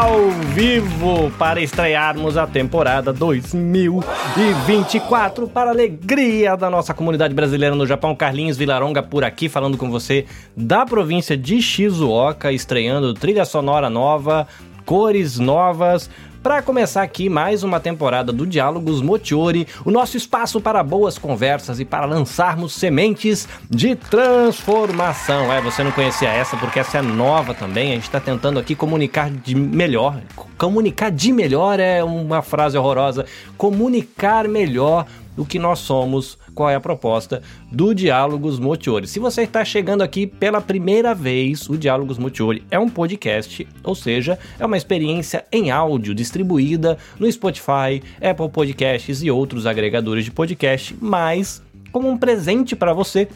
ao vivo para estrearmos a temporada 2024 para a alegria da nossa comunidade brasileira no Japão. Carlinhos Vilaronga por aqui falando com você da província de Shizuoka, estreando trilha sonora nova, cores novas, para começar aqui mais uma temporada do Diálogos Motiori, o nosso espaço para boas conversas e para lançarmos sementes de transformação. É, você não conhecia essa porque essa é nova também. A gente está tentando aqui comunicar de melhor. Comunicar de melhor é uma frase horrorosa. Comunicar melhor o que nós somos qual é a proposta do Diálogos Motiori. Se você está chegando aqui pela primeira vez, o Diálogos Motiori é um podcast, ou seja, é uma experiência em áudio distribuída no Spotify, Apple Podcasts e outros agregadores de podcast, mas como um presente para você,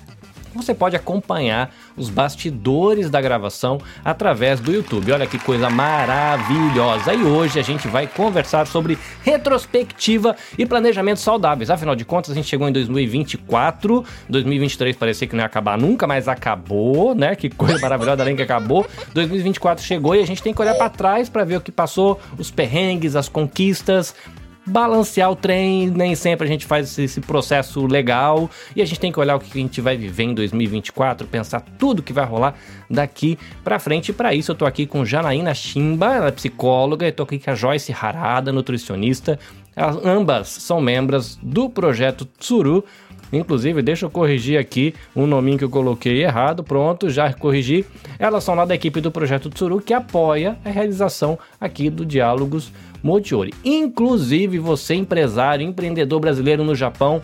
você pode acompanhar os bastidores da gravação através do YouTube. Olha que coisa maravilhosa! E hoje a gente vai conversar sobre retrospectiva e planejamentos saudáveis. Afinal de contas, a gente chegou em 2024, 2023 parecia que não ia acabar nunca, mas acabou, né? Que coisa maravilhosa, além que acabou. 2024 chegou e a gente tem que olhar para trás para ver o que passou, os perrengues, as conquistas, balancear o trem, nem sempre a gente faz esse processo legal e a gente tem que olhar o que a gente vai viver em 2024, pensar tudo que vai rolar daqui para frente. E para isso eu tô aqui com Janaína Chimba, ela é psicóloga, e tô aqui com a Joyce Harada, nutricionista. Elas, ambas são membros do projeto Tsuru. Inclusive, deixa eu corrigir aqui um nominho que eu coloquei errado. Pronto, já corrigi. Elas são lá da equipe do projeto Tsuru que apoia a realização aqui do Diálogos Motiori. Inclusive, você empresário, empreendedor brasileiro no Japão,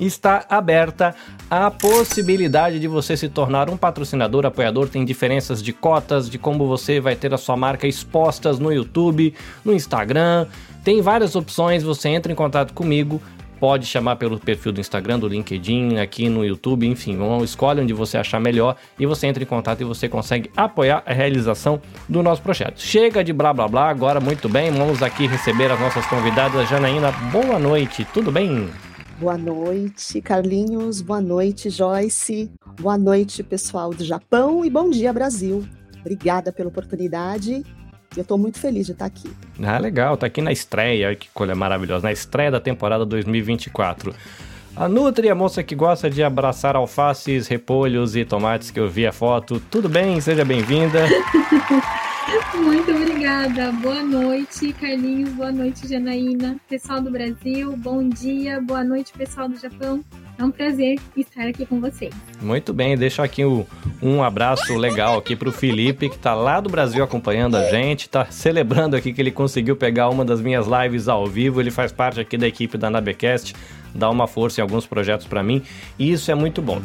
está aberta a possibilidade de você se tornar um patrocinador, apoiador. Tem diferenças de cotas, de como você vai ter a sua marca expostas no YouTube, no Instagram. Tem várias opções. Você entra em contato comigo pode chamar pelo perfil do Instagram, do LinkedIn, aqui no YouTube, enfim, escolhe onde você achar melhor e você entra em contato e você consegue apoiar a realização do nosso projeto. Chega de blá blá blá, agora muito bem, vamos aqui receber as nossas convidadas. Janaína, boa noite, tudo bem? Boa noite, Carlinhos. Boa noite, Joyce. Boa noite, pessoal do Japão e bom dia, Brasil. Obrigada pela oportunidade eu estou muito feliz de estar aqui. Ah, legal, tá aqui na estreia, que coisa maravilhosa, na estreia da temporada 2024. A Nutri, a moça que gosta de abraçar alfaces, repolhos e tomates que eu vi a foto. Tudo bem? Seja bem-vinda. Muito obrigada. Boa noite, Carlinhos. Boa noite, Janaína. Pessoal do Brasil, bom dia. Boa noite, pessoal do Japão. É um prazer estar aqui com vocês. Muito bem, deixo aqui um, um abraço legal aqui para o Felipe, que está lá do Brasil acompanhando a gente, está celebrando aqui que ele conseguiu pegar uma das minhas lives ao vivo, ele faz parte aqui da equipe da Nabecast, dá uma força em alguns projetos para mim, e isso é muito bom.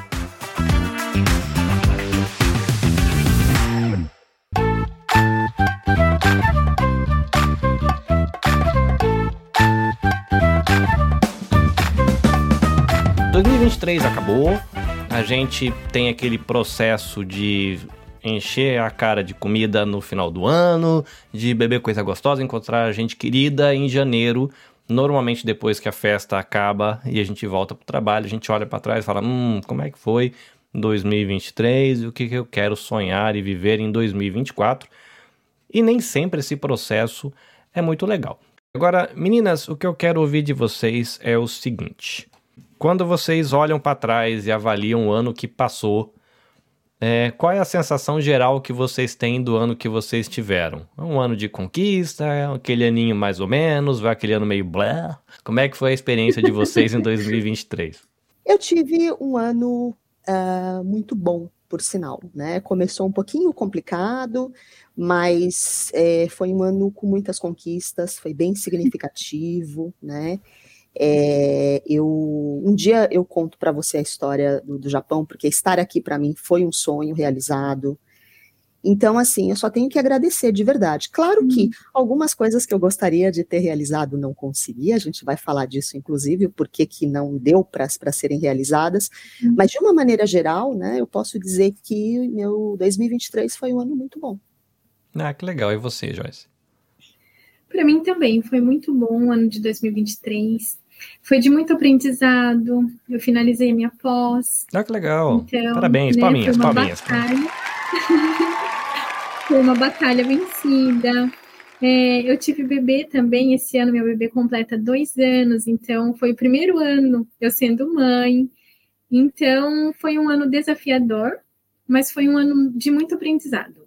2023 acabou, a gente tem aquele processo de encher a cara de comida no final do ano, de beber coisa gostosa, encontrar gente querida em janeiro. Normalmente depois que a festa acaba e a gente volta pro trabalho, a gente olha para trás e fala: "Hum, como é que foi 2023 e o que, que eu quero sonhar e viver em 2024?". E nem sempre esse processo é muito legal. Agora, meninas, o que eu quero ouvir de vocês é o seguinte: quando vocês olham para trás e avaliam o ano que passou, é, qual é a sensação geral que vocês têm do ano que vocês tiveram? Um ano de conquista? Aquele aninho mais ou menos? Vai aquele ano meio blá? Como é que foi a experiência de vocês em 2023? Eu tive um ano uh, muito bom, por sinal, né? Começou um pouquinho complicado, mas é, foi um ano com muitas conquistas, foi bem significativo, né? É, eu um dia eu conto para você a história do, do, Japão, porque estar aqui para mim foi um sonho realizado. Então, assim, eu só tenho que agradecer de verdade. Claro que uhum. algumas coisas que eu gostaria de ter realizado não consegui, a gente vai falar disso, inclusive, o porquê que não deu para serem realizadas, uhum. mas de uma maneira geral, né, eu posso dizer que meu 2023 foi um ano muito bom. Ah, que legal. E você, Joyce? Para mim também foi muito bom o ano de 2023. Foi de muito aprendizado. Eu finalizei minha pós. Ah, que legal. Então, Parabéns, né, palminhas, foi palminhas. Batalha. foi uma batalha vencida. É, eu tive bebê também, esse ano meu bebê completa dois anos, então foi o primeiro ano eu sendo mãe. Então foi um ano desafiador, mas foi um ano de muito aprendizado.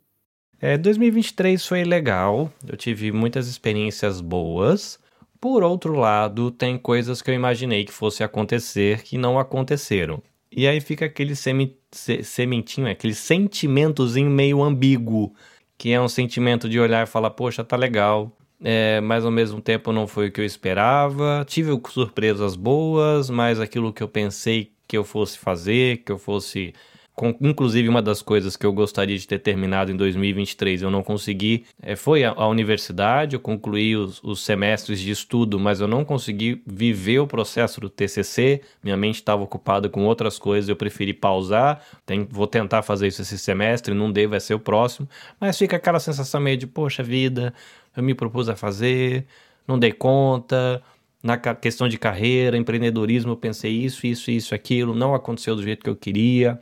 É, 2023 foi legal, eu tive muitas experiências boas. Por outro lado, tem coisas que eu imaginei que fosse acontecer que não aconteceram. E aí fica aquele semi, se, sementinho, aquele sentimentozinho meio ambíguo, que é um sentimento de olhar e falar, poxa, tá legal, é, mas ao mesmo tempo não foi o que eu esperava. Tive surpresas boas, mas aquilo que eu pensei que eu fosse fazer, que eu fosse com, inclusive, uma das coisas que eu gostaria de ter terminado em 2023, eu não consegui, é, foi a, a, universidade, eu concluí os, os, semestres de estudo, mas eu não consegui viver o processo do TCC, minha mente estava ocupada com outras coisas, eu preferi pausar, tem, vou tentar fazer isso esse semestre, não dei, vai ser o próximo, mas fica aquela sensação meio de, poxa vida, eu me propus a fazer, não dei conta, na questão de carreira, empreendedorismo, eu pensei isso, isso, isso, aquilo, não aconteceu do jeito que eu queria.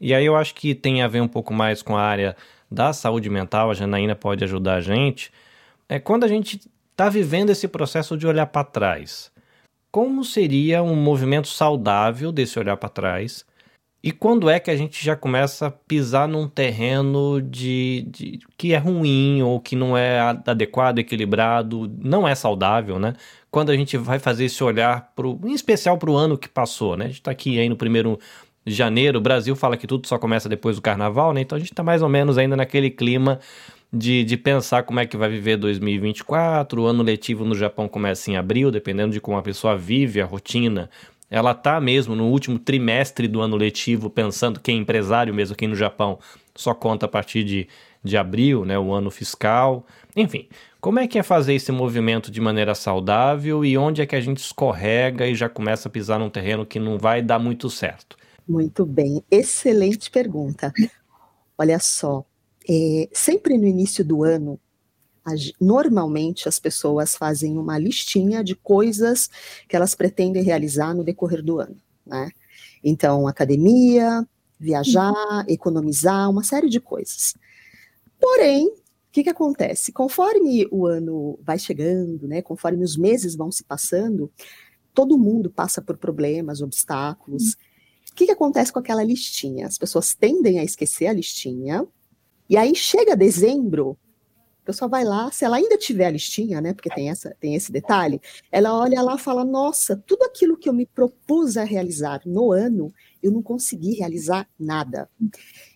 E aí eu acho que tem a ver um pouco mais com a área da saúde mental, a Janaína pode ajudar a gente. É quando a gente está vivendo esse processo de olhar para trás. Como seria um movimento saudável desse olhar para trás? E quando é que a gente já começa a pisar num terreno de, de, que é ruim ou que não é adequado, equilibrado, não é saudável, né? Quando a gente vai fazer esse olhar, pro, em especial para o ano que passou, né? A gente está aqui aí no primeiro janeiro, o Brasil fala que tudo só começa depois do carnaval, né? Então a gente está mais ou menos ainda naquele clima de, de pensar como é que vai viver 2024. O ano letivo no Japão começa em abril, dependendo de como a pessoa vive a rotina. Ela tá mesmo no último trimestre do ano letivo, pensando quem é empresário mesmo aqui no Japão só conta a partir de, de abril, né? O ano fiscal. Enfim, como é que é fazer esse movimento de maneira saudável e onde é que a gente escorrega e já começa a pisar num terreno que não vai dar muito certo? Muito bem, excelente pergunta. Olha só, é, sempre no início do ano, normalmente as pessoas fazem uma listinha de coisas que elas pretendem realizar no decorrer do ano, né? Então, academia, viajar, uhum. economizar, uma série de coisas. Porém, o que, que acontece? Conforme o ano vai chegando, né, conforme os meses vão se passando, todo mundo passa por problemas, obstáculos. Uhum o que, que acontece com aquela listinha? As pessoas tendem a esquecer a listinha, e aí chega dezembro, a pessoa vai lá, se ela ainda tiver a listinha, né? Porque tem, essa, tem esse detalhe, ela olha lá e fala: Nossa, tudo aquilo que eu me propus a realizar no ano, eu não consegui realizar nada.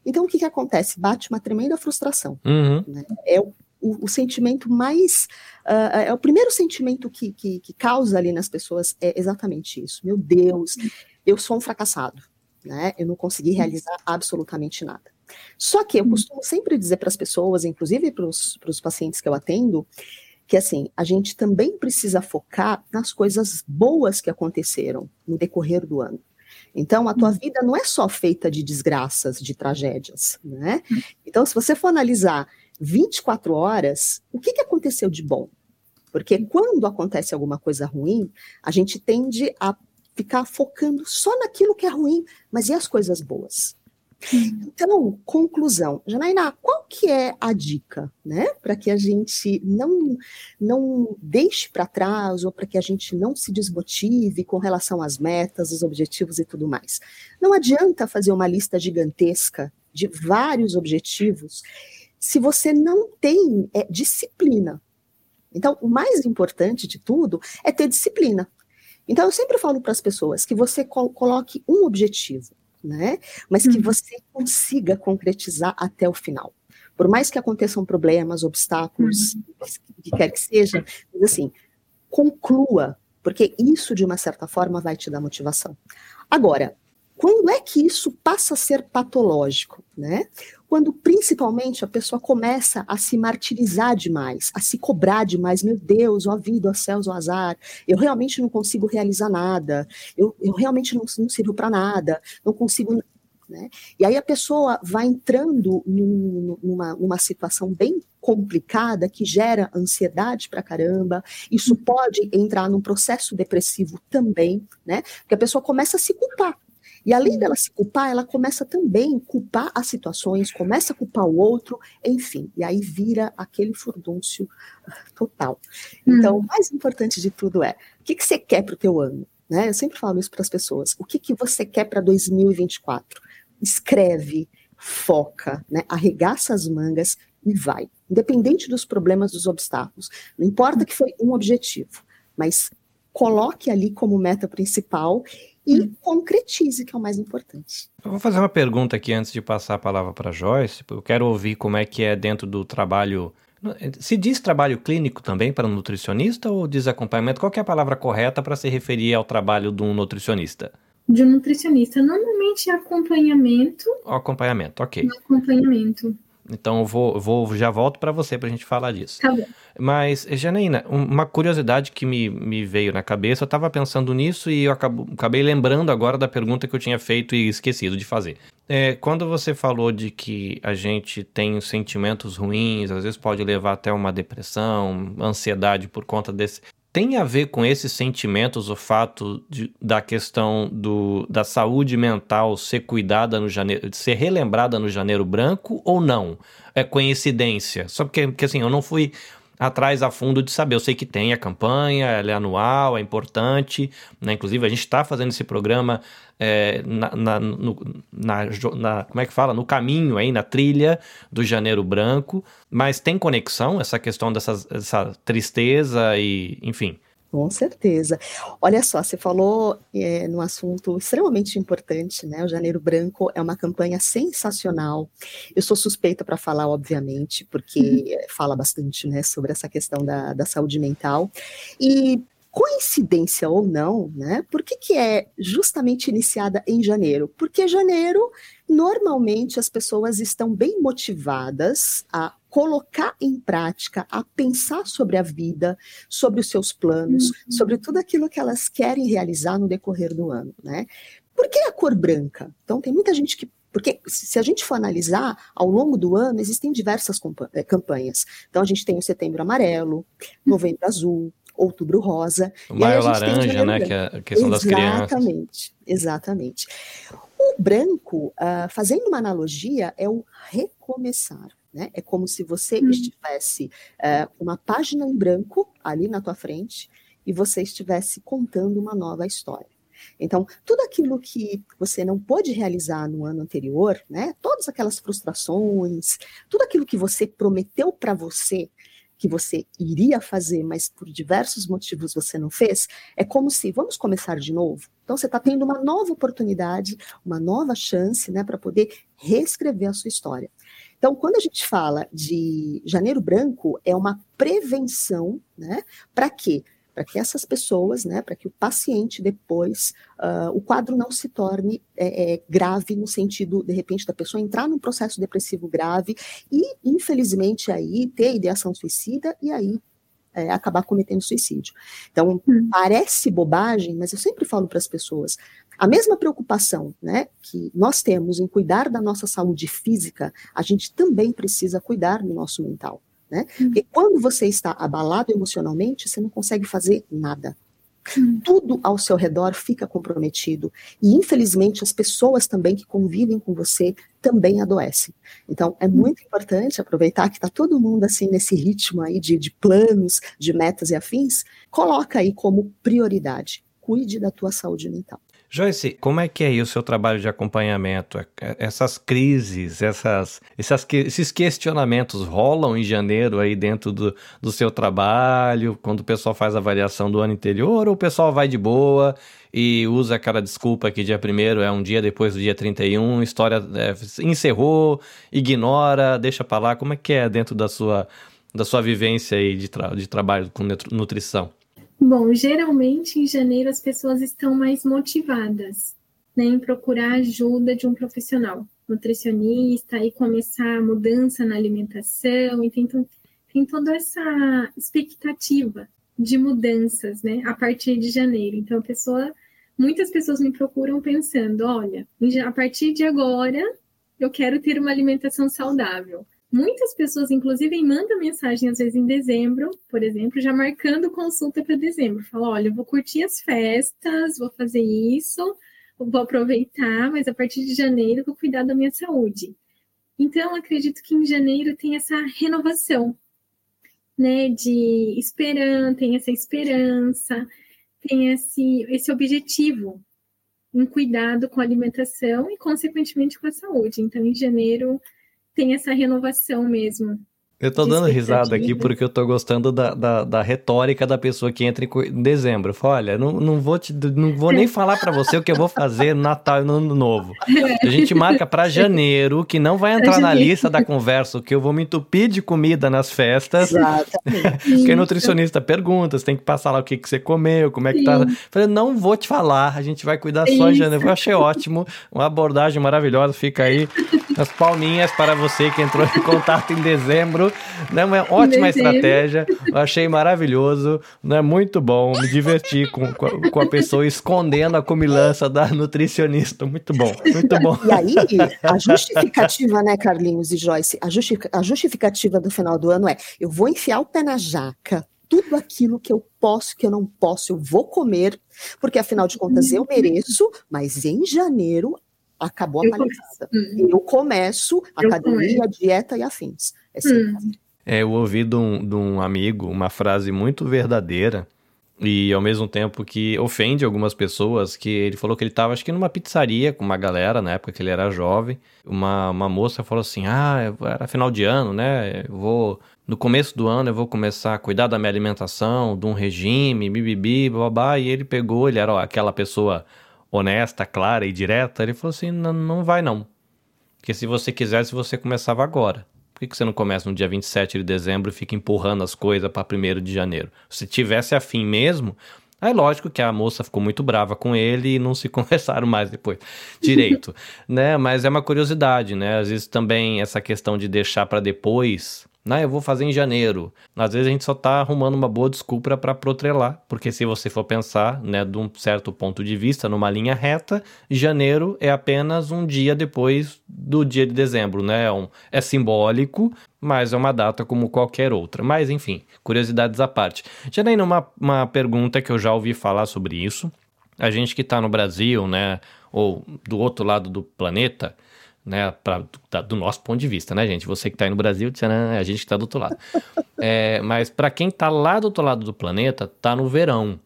Então, o que, que acontece? Bate uma tremenda frustração. Uhum. Né? É o, o, o, sentimento mais. Uh, é o primeiro sentimento que, que, que, causa ali nas pessoas é exatamente isso. Meu Deus, eu sou um fracassado, né? Eu não consegui realizar absolutamente nada. Só que eu uhum. costumo sempre dizer para as pessoas, inclusive para os pacientes que eu atendo, que assim, a gente também precisa focar nas coisas boas que aconteceram no decorrer do ano. Então, a tua uhum. vida não é só feita de desgraças, de tragédias, né? Uhum. Então, se você for analisar 24 horas, o que, que aconteceu de bom? Porque quando acontece alguma coisa ruim, a gente tende a ficar focando só naquilo que é ruim, mas e as coisas boas? Então, conclusão, Janaína, qual que é a dica, né, para que a gente não não deixe para trás ou para que a gente não se desmotive com relação às metas, os objetivos e tudo mais? Não adianta fazer uma lista gigantesca de vários objetivos se você não tem é, disciplina. Então, o mais importante de tudo é ter disciplina. Então, eu sempre falo para as pessoas que você coloque um objetivo, né? Mas que uhum. você consiga concretizar até o final. Por mais que aconteçam problemas, obstáculos, uhum. que quer que seja, mas assim, conclua, porque isso, de uma certa forma, vai te dar motivação. Agora, quando é que isso passa a ser patológico, né? Quando principalmente a pessoa começa a se martirizar demais, a se cobrar demais, meu Deus, ó vida, ó céus, ó azar, eu realmente não consigo realizar nada, eu, eu realmente não, não sirvo para nada, não consigo. Né? E aí a pessoa vai entrando numa, numa situação bem complicada que gera ansiedade para caramba. Isso pode entrar num processo depressivo também, né? Porque a pessoa começa a se culpar. E além dela se culpar, ela começa também a culpar as situações, começa a culpar o outro, enfim, e aí vira aquele furdúncio total. Então, hum. o mais importante de tudo é, o que, que você quer para o teu ano? Né? Eu sempre falo isso para as pessoas. O que, que você quer para 2024? Escreve, foca, né? arregaça as mangas e vai. Independente dos problemas, dos obstáculos. Não importa que foi um objetivo, mas coloque ali como meta principal e hum. concretize, que é o mais importante. Eu vou fazer uma pergunta aqui antes de passar a palavra para Joyce. Eu quero ouvir como é que é dentro do trabalho. Se diz trabalho clínico também para um nutricionista ou diz acompanhamento? Qual é a palavra correta para se referir ao trabalho de um nutricionista? De um nutricionista. Normalmente é acompanhamento. O acompanhamento, ok. Acompanhamento. Então eu vou, vou já volto para você para a gente falar disso. Tá bom. Mas, Janaína, uma curiosidade que me, me veio na cabeça, eu estava pensando nisso e eu acabo, acabei lembrando agora da pergunta que eu tinha feito e esquecido de fazer. É, quando você falou de que a gente tem sentimentos ruins, às vezes pode levar até uma depressão, ansiedade por conta desse, tem a ver com esses sentimentos o fato de, da questão do, da saúde mental ser cuidada no janeiro, ser relembrada no janeiro branco ou não? É coincidência? Só porque, porque assim, eu não fui atrás a fundo de saber. Eu sei que tem a campanha, ela é anual, é importante, né? Inclusive, a gente está fazendo esse programa é, na, na, no, na, na, como é que fala? No caminho aí, na trilha do Janeiro Branco, mas tem conexão essa questão dessa, dessa tristeza e, enfim. Com certeza. Olha só, você falou é, num assunto extremamente importante, né? O Janeiro Branco é uma campanha sensacional. Eu sou suspeita para falar, obviamente, porque uhum. fala bastante, né, sobre essa questão da, da saúde mental. E coincidência ou não, né? Por que, que é justamente iniciada em janeiro? Porque janeiro, normalmente, as pessoas estão bem motivadas a colocar em prática, a pensar sobre a vida, sobre os seus planos, uhum. sobre tudo aquilo que elas querem realizar no decorrer do ano, né? Por que a cor branca? Então, tem muita gente que porque se a gente for analisar, ao longo do ano existem diversas eh, campanhas. Então a gente tem o setembro amarelo, novembro azul, outubro rosa. O maio laranja, né? Que é a questão exatamente, das crianças. Exatamente, exatamente. O branco, uh, fazendo uma analogia, é o recomeçar. Né? É como se você hum. estivesse uh, uma página em branco ali na tua frente e você estivesse contando uma nova história. Então, tudo aquilo que você não pôde realizar no ano anterior, né? Todas aquelas frustrações, tudo aquilo que você prometeu para você que você iria fazer, mas por diversos motivos você não fez, é como se vamos começar de novo. Então você está tendo uma nova oportunidade, uma nova chance, né, para poder reescrever a sua história. Então, quando a gente fala de janeiro branco, é uma prevenção, né? Para quê? Para que essas pessoas, né, para que o paciente depois, uh, o quadro não se torne é, é, grave no sentido, de repente, da pessoa entrar num processo depressivo grave e, infelizmente, aí ter ideação suicida e aí é, acabar cometendo suicídio. Então, hum. parece bobagem, mas eu sempre falo para as pessoas: a mesma preocupação né, que nós temos em cuidar da nossa saúde física, a gente também precisa cuidar do nosso mental. Né? Hum. Porque quando você está abalado emocionalmente, você não consegue fazer nada. Tudo ao seu redor fica comprometido. E, infelizmente, as pessoas também que convivem com você também adoecem. Então, é muito importante aproveitar que está todo mundo assim nesse ritmo aí de, de planos, de metas e afins, coloca aí como prioridade. Cuide da tua saúde mental. Joyce, como é que é aí o seu trabalho de acompanhamento? É, é, essas crises, essas, essas, esses questionamentos rolam em janeiro aí dentro do, do seu trabalho, quando o pessoal faz a avaliação do ano anterior, ou o pessoal vai de boa e usa aquela desculpa que dia 1 é um dia depois do dia 31, história é, encerrou, ignora, deixa para lá. Como é que é dentro da sua, da sua vivência aí de, tra de trabalho com nutrição? Bom, geralmente em janeiro as pessoas estão mais motivadas né, em procurar ajuda de um profissional, nutricionista, e começar a mudança na alimentação, e tem, tem toda essa expectativa de mudanças, né, a partir de janeiro. Então, pessoa, muitas pessoas me procuram pensando, olha, a partir de agora eu quero ter uma alimentação saudável. Muitas pessoas, inclusive, mandam mensagem, às vezes em dezembro, por exemplo, já marcando consulta para dezembro. Fala, olha, eu vou curtir as festas, vou fazer isso, vou aproveitar, mas a partir de janeiro vou cuidar da minha saúde. Então, acredito que em janeiro tem essa renovação, né, de esperança, tem essa esperança, tem esse, esse objetivo em cuidado com a alimentação e, consequentemente, com a saúde. Então, em janeiro, tem essa renovação mesmo. Eu tô dando risada aqui porque eu tô gostando da, da, da, retórica da pessoa que entra em dezembro. Fala, olha, não, não vou, te, não vou nem falar para você o que eu vou fazer no Natal e no Ano Novo. A gente marca para janeiro, que não vai entrar na lista da conversa, que eu vou me entupir de comida nas festas. Exatamente. Porque nutricionista pergunta, você tem que passar lá o que, que você comeu, como é que tá. Sim. tá. Falei, não vou te falar, a gente vai cuidar só em janeiro. Eu achei ótimo, uma abordagem maravilhosa, fica aí as palminhas para você que entrou em contato em dezembro. Né? Uma ótima estratégia. Eu achei maravilhoso. Né? Muito bom. Me diverti com, com a pessoa escondendo a comilança da nutricionista. Muito bom. Muito bom. E aí, a justificativa, né, Carlinhos e Joyce? A, a justificativa do final do ano é: eu vou enfiar o pé na jaca tudo aquilo que eu posso, que eu não posso, eu vou comer, porque afinal de contas eu mereço, mas em janeiro acabou a palhaçada. Hum. Eu começo academia, começo. dieta e afins. É, hum. é eu ouvi de um, de um amigo uma frase muito verdadeira e ao mesmo tempo que ofende algumas pessoas, que ele falou que ele estava acho que numa pizzaria com uma galera na época que ele era jovem. Uma, uma moça falou assim: "Ah, era final de ano, né? Eu vou no começo do ano eu vou começar a cuidar da minha alimentação, de um regime, bibibi, babá", e ele pegou, ele era ó, aquela pessoa honesta, clara e direta, ele falou assim: não, não vai não. Porque se você quisesse, você começava agora. Por que, que você não começa no dia 27 de dezembro e fica empurrando as coisas para 1 de janeiro? Se tivesse afim mesmo, Aí, lógico que a moça ficou muito brava com ele e não se conversaram mais depois direito, né? Mas é uma curiosidade, né? Às vezes também essa questão de deixar para depois não, eu vou fazer em janeiro. Às vezes a gente só está arrumando uma boa desculpa para protrelar, porque se você for pensar, né, de um certo ponto de vista, numa linha reta, janeiro é apenas um dia depois do dia de dezembro, né? É, um, é simbólico, mas é uma data como qualquer outra. Mas enfim, curiosidades à parte. Janaína, uma, uma pergunta que eu já ouvi falar sobre isso. A gente que está no Brasil, né, ou do outro lado do planeta, né, pra, da, do nosso ponto de vista, né, gente? Você que está aí no Brasil, né, a gente que está do outro lado. É, mas para quem está lá do outro lado do planeta, está no verão.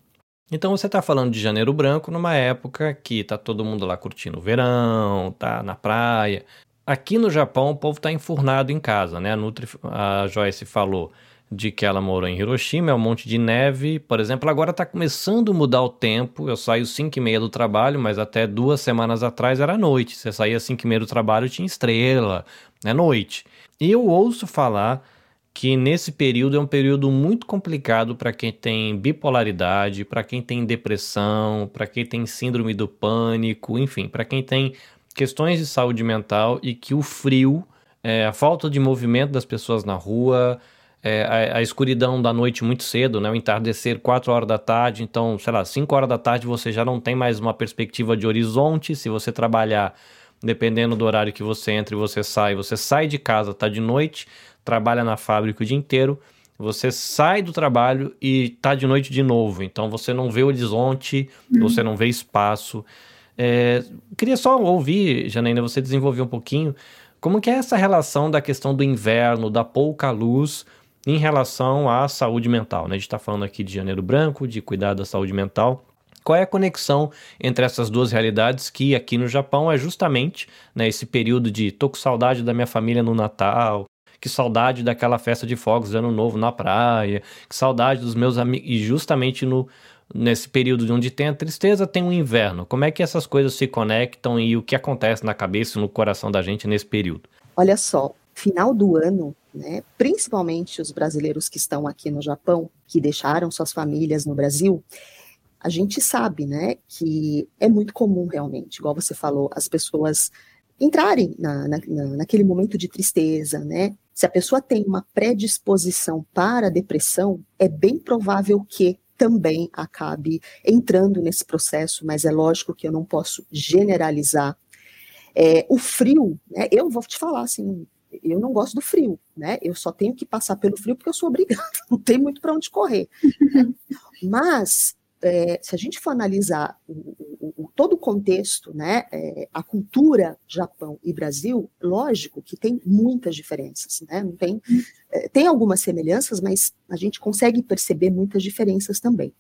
Então você está falando de janeiro branco numa época que tá todo mundo lá curtindo o verão, tá na praia. Aqui no Japão o povo está enfurnado em casa, né? A, Nutri, a Joyce falou de que ela morou em Hiroshima, é um monte de neve. Por exemplo, agora está começando a mudar o tempo. Eu saio 5 e meia do trabalho, mas até duas semanas atrás era noite. Você saía 5 e meia do trabalho, tinha estrela, é noite. E eu ouço falar que nesse período é um período muito complicado para quem tem bipolaridade, para quem tem depressão, para quem tem síndrome do pânico, enfim, para quem tem questões de saúde mental e que o frio, é, a falta de movimento das pessoas na rua, é, a, a, escuridão da noite muito cedo, né? O entardecer 4 horas da tarde, então, sei lá, 5 horas da tarde você já não tem mais uma perspectiva de horizonte. Se você trabalhar, dependendo do horário que você entra e você sai, você sai de casa, tá de noite, trabalha na fábrica o dia inteiro, você sai do trabalho e tá de noite de novo. Então você não vê horizonte, uhum. você não vê espaço. É, queria só ouvir, Janaína, você desenvolver um pouquinho como que é essa relação da questão do inverno, da pouca luz em relação à saúde mental. Né? A gente está falando aqui de janeiro branco, de cuidar da saúde mental. Qual é a conexão entre essas duas realidades que aqui no Japão é justamente né, esse período de tô com saudade da minha família no Natal, que saudade daquela festa de fogos de ano novo na praia, que saudade dos meus amigos, e justamente no, nesse período onde tem a tristeza, tem o inverno. Como é que essas coisas se conectam e o que acontece na cabeça e no coração da gente nesse período? Olha só, final do ano né, principalmente os brasileiros que estão aqui no Japão, que deixaram suas famílias no Brasil, a gente sabe, né, que é muito comum realmente, igual você falou, as pessoas entrarem na, na, naquele momento de tristeza, né? Se a pessoa tem uma predisposição para a depressão, é bem provável que também acabe entrando nesse processo, mas é lógico que eu não posso generalizar. É, o frio, né, eu vou te falar assim, eu não gosto do frio, né? Eu só tenho que passar pelo frio porque eu sou obrigada, não tem muito para onde correr. Né? Mas é, se a gente for analisar o, o, o, todo o contexto, né, é, a cultura Japão e Brasil, lógico que tem muitas diferenças, né? Não tem, é, tem algumas semelhanças, mas a gente consegue perceber muitas diferenças também.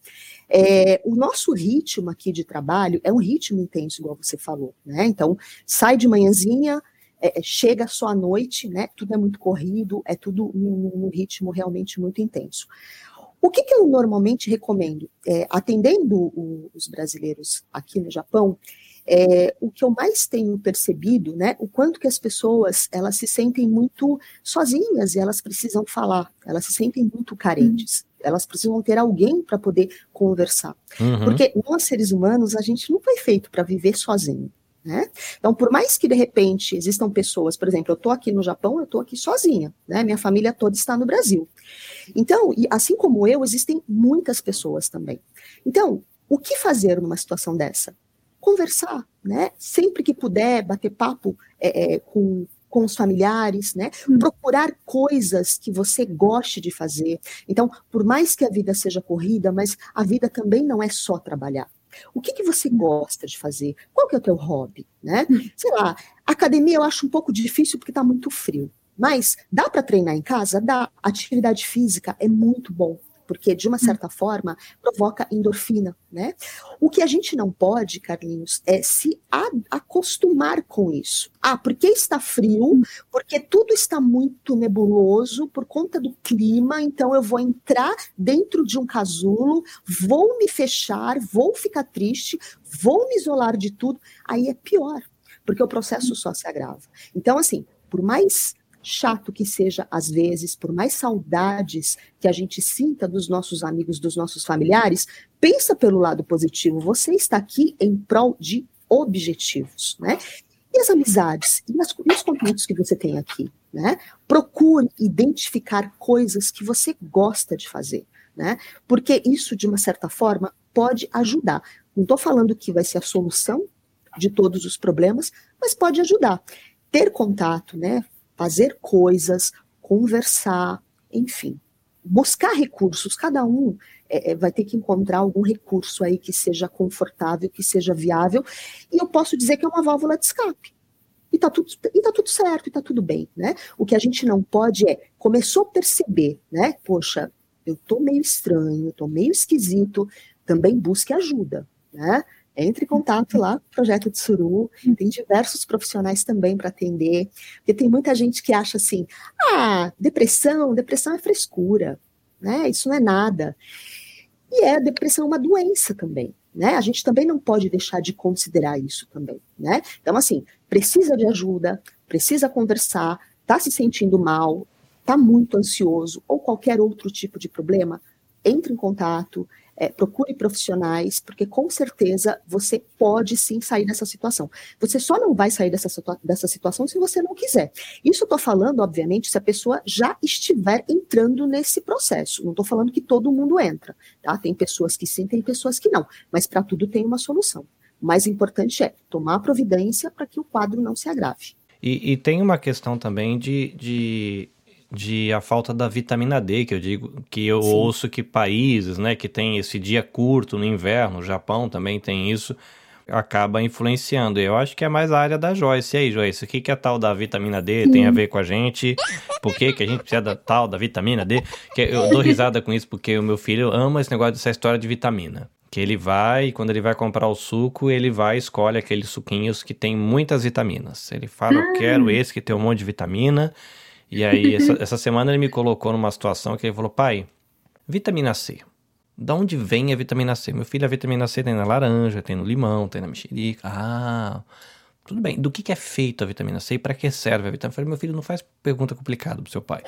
É, o nosso ritmo aqui de trabalho é um ritmo intenso, igual você falou, né? Então, sai de manhãzinha, é, é, chega só à noite, né? Tudo é muito corrido, é tudo num, num ritmo realmente muito intenso. O que, que eu normalmente recomendo? É, atendendo o, os brasileiros aqui no Japão, é, o que eu mais tenho percebido, né, o quanto que as pessoas elas se sentem muito sozinhas e elas precisam falar, elas se sentem muito carentes, uhum. elas precisam ter alguém para poder conversar, uhum. porque nós seres humanos a gente não foi feito para viver sozinho. Né? Então, por mais que de repente existam pessoas, por exemplo, eu estou aqui no Japão, eu estou aqui sozinha, né? minha família toda está no Brasil. Então, assim como eu, existem muitas pessoas também. Então, o que fazer numa situação dessa? Conversar, né? Sempre que puder, bater papo é, é, com, com os familiares, né? Hum. Procurar coisas que você goste de fazer. Então, por mais que a vida seja corrida, mas a vida também não é só trabalhar. O que, que você gosta de fazer? Qual que é o teu hobby? Né? Hum. Sei lá, academia eu acho um pouco difícil porque está muito frio. Mas dá para treinar em casa? Dá. Atividade física é muito bom porque de uma hum. certa forma provoca endorfina, né? O que a gente não pode, Carlinhos, é se acostumar com isso. Ah, porque está frio, hum. porque tudo está muito nebuloso por conta do clima, então eu vou entrar dentro de um casulo, vou me fechar, vou ficar triste, vou me isolar de tudo. Aí é pior, porque o processo hum. só se agrava. Então, assim, por mais chato que seja às vezes, por mais saudades que a gente sinta dos nossos amigos, dos nossos familiares, pensa pelo lado positivo. Você está aqui em prol de objetivos, né? E as amizades, e, as, e os contatos que você tem aqui, né? Procure identificar coisas que você gosta de fazer, né? Porque isso, de uma certa forma, pode ajudar. Não estou falando que vai ser a solução de todos os problemas, mas pode ajudar. Ter contato, né? Fazer coisas, conversar, enfim, buscar recursos. Cada um é, é, vai ter que encontrar algum recurso aí que seja confortável, que seja viável, e eu posso dizer que é uma válvula de escape. E tá tudo, e tá tudo certo, e tá tudo bem, né? O que a gente não pode é, começou a perceber, né? Poxa, eu tô meio estranho, tô meio esquisito, também busque ajuda, né? Entre em contato lá, Projeto de Suru, tem diversos profissionais também para atender, porque tem muita gente que acha assim, ah, depressão, depressão é frescura, né? Isso não é nada. E é a depressão uma doença também, né? A gente também não pode deixar de considerar isso também, né? Então, assim, precisa de ajuda, precisa conversar, tá se sentindo mal, tá muito ansioso ou qualquer outro tipo de problema, entre em contato, é, procure profissionais, porque com certeza você pode sim sair dessa situação. Você só não vai sair dessa, situa dessa situação se você não quiser. Isso eu estou falando, obviamente, se a pessoa já estiver entrando nesse processo. Não estou falando que todo mundo entra, tá? Tem pessoas que sim, tem pessoas que não. Mas para tudo tem uma solução. O mais importante é tomar providência para que o quadro não se agrave. E, e, tem uma questão também de, de de a falta da vitamina D, que eu digo, que eu Sim. ouço que países, né, que tem esse dia curto no inverno, o Japão também tem isso, acaba influenciando. Eu acho que é mais a área da Joyce. E aí, Joyce, o que, que é tal da vitamina D tem a ver com a gente? Por que, que a gente precisa da tal da vitamina D? Que eu dou risada com isso porque o meu filho ama esse negócio dessa história de vitamina. Que ele vai, quando ele vai comprar o suco, ele vai e escolhe aqueles suquinhos que tem muitas vitaminas. Ele fala, eu quero esse que tem um monte de vitamina. E aí, essa, essa semana ele me colocou numa situação que ele falou: pai, vitamina C. Da onde vem a vitamina C? Meu filho, a vitamina C tem na laranja, tem no limão, tem na mexerica. Ah, tudo bem. Do que, que é feito a vitamina C e para que serve a vitamina? Eu falei, meu filho, não faz pergunta complicada pro seu pai.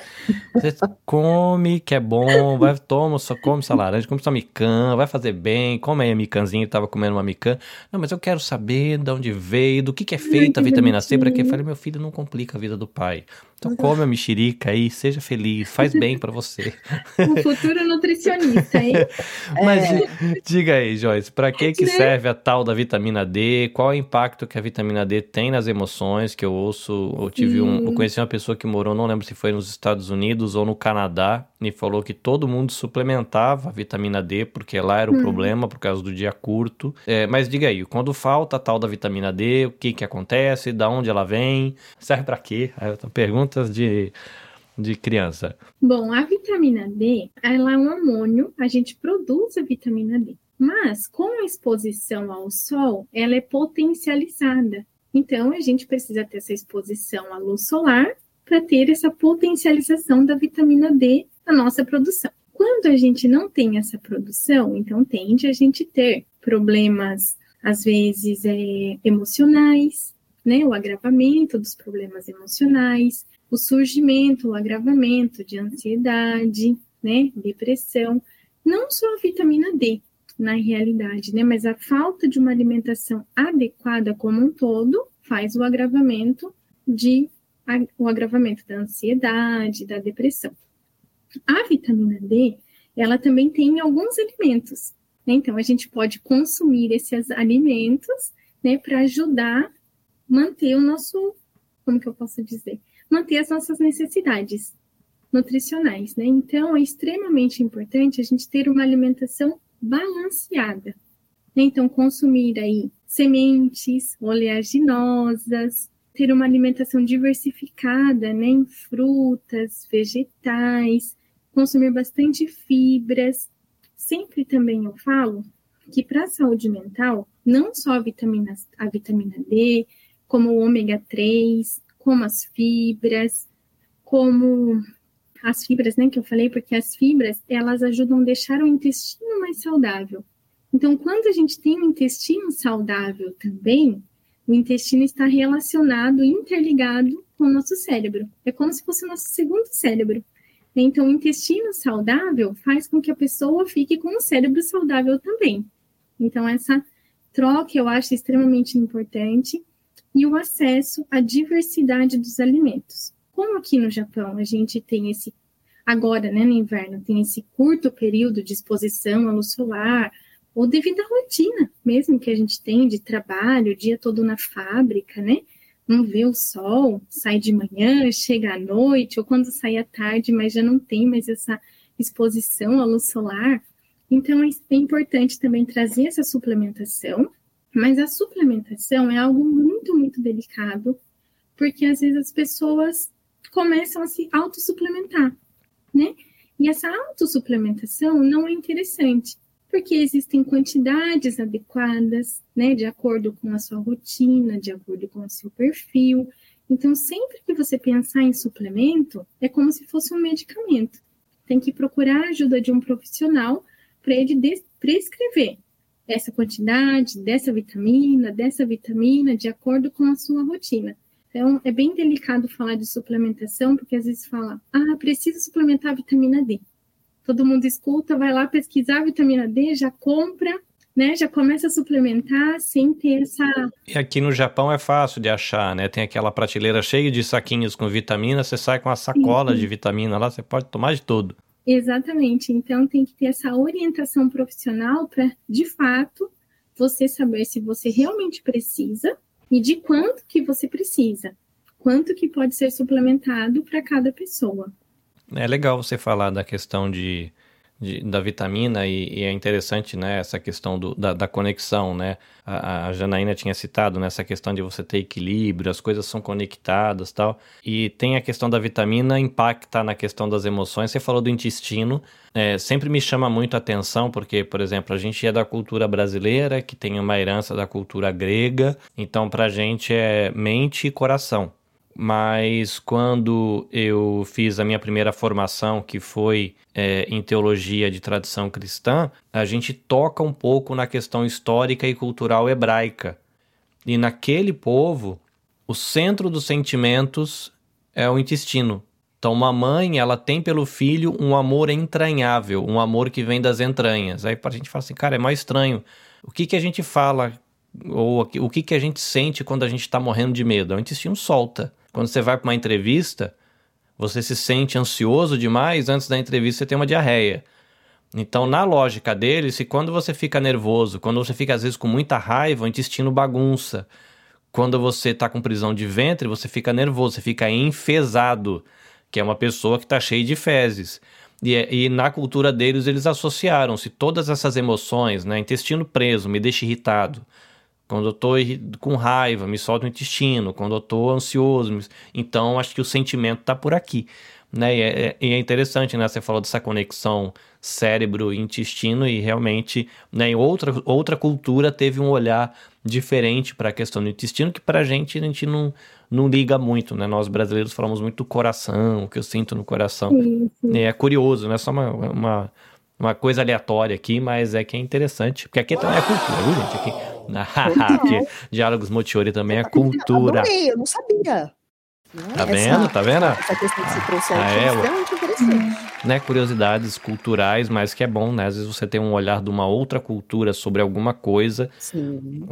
Você come, que é bom, vai, toma, só come essa laranja, come sua mican, vai fazer bem, come aí a micanzinha, tava comendo uma mican. Não, mas eu quero saber de onde veio, do que, que é feito a vitamina C, para que? Eu falei, meu filho, não complica a vida do pai. Então come a mexerica aí, seja feliz, faz bem para você. Um futuro nutricionista, hein? Mas é. diga aí, Joyce, para que que serve a tal da vitamina D? Qual é o impacto que a vitamina D tem nas emoções? Que eu ouço, eu tive um, eu conheci uma pessoa que morou, não lembro se foi nos Estados Unidos ou no Canadá, e falou que todo mundo suplementava a vitamina D, porque lá era o Hum. problema por causa do dia curto. É, mas diga aí, quando falta a tal da vitamina D, o que que acontece? Da onde ela vem? Serve pra quê? Perguntas de, de criança. Bom, a vitamina D, ela é um hormônio, a gente produz a vitamina D. Mas com a exposição ao sol, ela é potencializada. Então, a gente precisa ter essa exposição à luz solar para ter essa potencialização da vitamina D na nossa produção. Quando a gente não tem essa produção, então tende a gente ter problemas, às vezes, é, emocionais, né? O agravamento dos problemas emocionais, o surgimento, o agravamento de ansiedade, né? Depressão. Não só a vitamina D, na realidade, né? Mas a falta de uma alimentação adequada como um todo faz o agravamento de o agravamento da ansiedade, da depressão. A vitamina D, ela também tem em alguns alimentos. né? Então, a gente pode consumir esses alimentos, né, para ajudar manter o nosso, como que eu posso dizer? Manter as nossas necessidades nutricionais, né? Então, é extremamente importante a gente ter uma alimentação balanceada. Então, consumir aí sementes, oleaginosas, ter uma alimentação diversificada, né, em frutas, vegetais, consumir bastante fibras. Sempre também eu falo que para a saúde mental, não só a vitamina, a vitamina D, como o ômega 3, como as fibras, como as fibras, né, que eu falei, porque as fibras, elas ajudam a deixar o intestino mais saudável. Então, quando a gente tem um intestino saudável também, o intestino está relacionado, interligado com o nosso cérebro. É como se fosse o nosso segundo cérebro. Então, o intestino saudável faz com que a pessoa fique com o cérebro saudável também. Então, essa troca eu acho extremamente importante e o acesso à diversidade dos alimentos. Como aqui no Japão a gente tem esse, agora, né, no inverno, tem esse curto período de exposição à luz solar, ou devido à rotina mesmo que a gente tem de trabalho, o dia todo na fábrica, né? Não vê o sol, sai de manhã, chega à noite, ou quando sai à tarde, mas já não tem mais essa exposição à luz solar. Então, é importante também trazer essa suplementação, mas a suplementação é algo muito, muito delicado, porque às vezes as pessoas começam a se autossuplementar, né? E essa autossuplementação não é interessante, porque existem quantidades adequadas, né, de acordo com a sua rotina, de acordo com o seu perfil. Então, sempre que você pensar em suplemento, é como se fosse um medicamento. Tem que procurar a ajuda de um profissional para ele prescrever essa quantidade dessa vitamina, dessa vitamina, de acordo com a sua rotina. Então, é bem delicado falar de suplementação, porque às vezes fala, ah, preciso suplementar a vitamina D. Todo mundo escuta, vai lá pesquisar a vitamina D, já compra, né? Já começa a suplementar sem ter essa. E aqui no Japão é fácil de achar, né? Tem aquela prateleira cheia de saquinhos com vitamina, você sai com uma sacola Uhum. de vitamina lá, você pode tomar de tudo. Exatamente. Então, tem que ter essa orientação profissional para, de fato, você saber se você realmente precisa e de quanto que você precisa. Quanto que pode ser suplementado para cada pessoa. É legal você falar da questão de, de- da vitamina e, e é interessante, né, essa questão do, da, da conexão, né? A, a Janaína tinha citado nessa questão de você ter equilíbrio, as coisas são conectadas tal. E tem a questão da vitamina impacta na questão das emoções. Você falou do intestino, é, sempre me chama muito a atenção, porque, por exemplo, a gente é da cultura brasileira, que tem uma herança da cultura grega, então pra gente é mente e coração mas quando eu fiz a minha primeira formação, que foi é, em teologia de tradição cristã, a gente toca um pouco na questão histórica e cultural hebraica. E naquele povo, o centro dos sentimentos é o intestino. Então, uma mãe, ela tem pelo filho um amor entranhável, um amor que vem das entranhas. Aí a gente fala assim, cara, é mais estranho. O que, que a gente fala ou o que, que a gente sente quando a gente está morrendo de medo? O intestino solta. Quando você vai para uma entrevista, você se sente ansioso demais, antes da entrevista você tem uma diarreia. Então, na lógica dele, se quando você fica nervoso, quando você fica às vezes com muita raiva, o intestino bagunça. Quando você está com prisão de ventre, você fica nervoso, você fica enfesado, que é uma pessoa que está cheia de fezes. E, e, na cultura deles, eles associaram-se todas essas emoções, né? Intestino preso, me deixa irritado. Quando eu tô com raiva, me solta o intestino. Quando eu tô ansioso, me... então acho que o sentimento tá por aqui. Né? E é, e é interessante, né? Você falou dessa conexão cérebro e intestino e realmente, né, em outra, outra cultura teve um olhar diferente para a questão do intestino que para a gente a gente não, não liga muito, né? Nós brasileiros falamos muito do coração, o que eu sinto no coração. Sim, sim. É curioso, né? Só uma, uma, uma, coisa aleatória aqui, mas é que é interessante, porque aqui também é cultura, viu, gente? Aqui, aqui Diálogos Motiori também é cultura. Adorei, eu não sabia. Tá essa, vendo? Tá vendo? Essa questão que você trouxe ah, é, extremamente interessante. Né, curiosidades culturais, mas que é bom, né? Às vezes você tem um olhar de uma outra cultura sobre alguma coisa,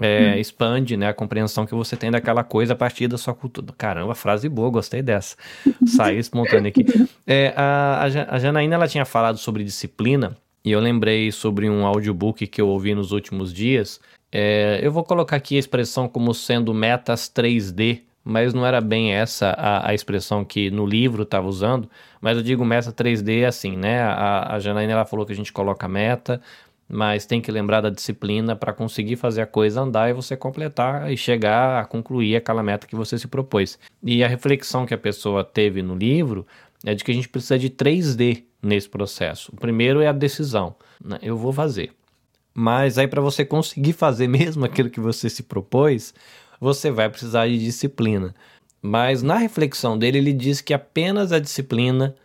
é, expande né, a compreensão que você tem daquela coisa a partir da sua cultura. Caramba, frase boa, gostei dessa. Saiu espontânea aqui. É, a, a Janaína ela tinha falado sobre disciplina, e eu lembrei sobre um audiobook que eu ouvi nos últimos dias. É, eu vou colocar aqui a expressão como sendo metas 3D mas não era bem essa a, a expressão que no livro estava usando, mas eu digo meta 3D assim, né? A, a Janaína ela falou que a gente coloca meta, mas tem que lembrar da disciplina para conseguir fazer a coisa andar e você completar e chegar a concluir aquela meta que você se propôs. E a reflexão que a pessoa teve no livro é de que a gente precisa de 3D nesse processo. O primeiro é a decisão, né? eu vou fazer. Mas aí para você conseguir fazer mesmo aquilo que você se propôs, você vai precisar de disciplina. Mas na reflexão dele, ele diz que apenas a disciplina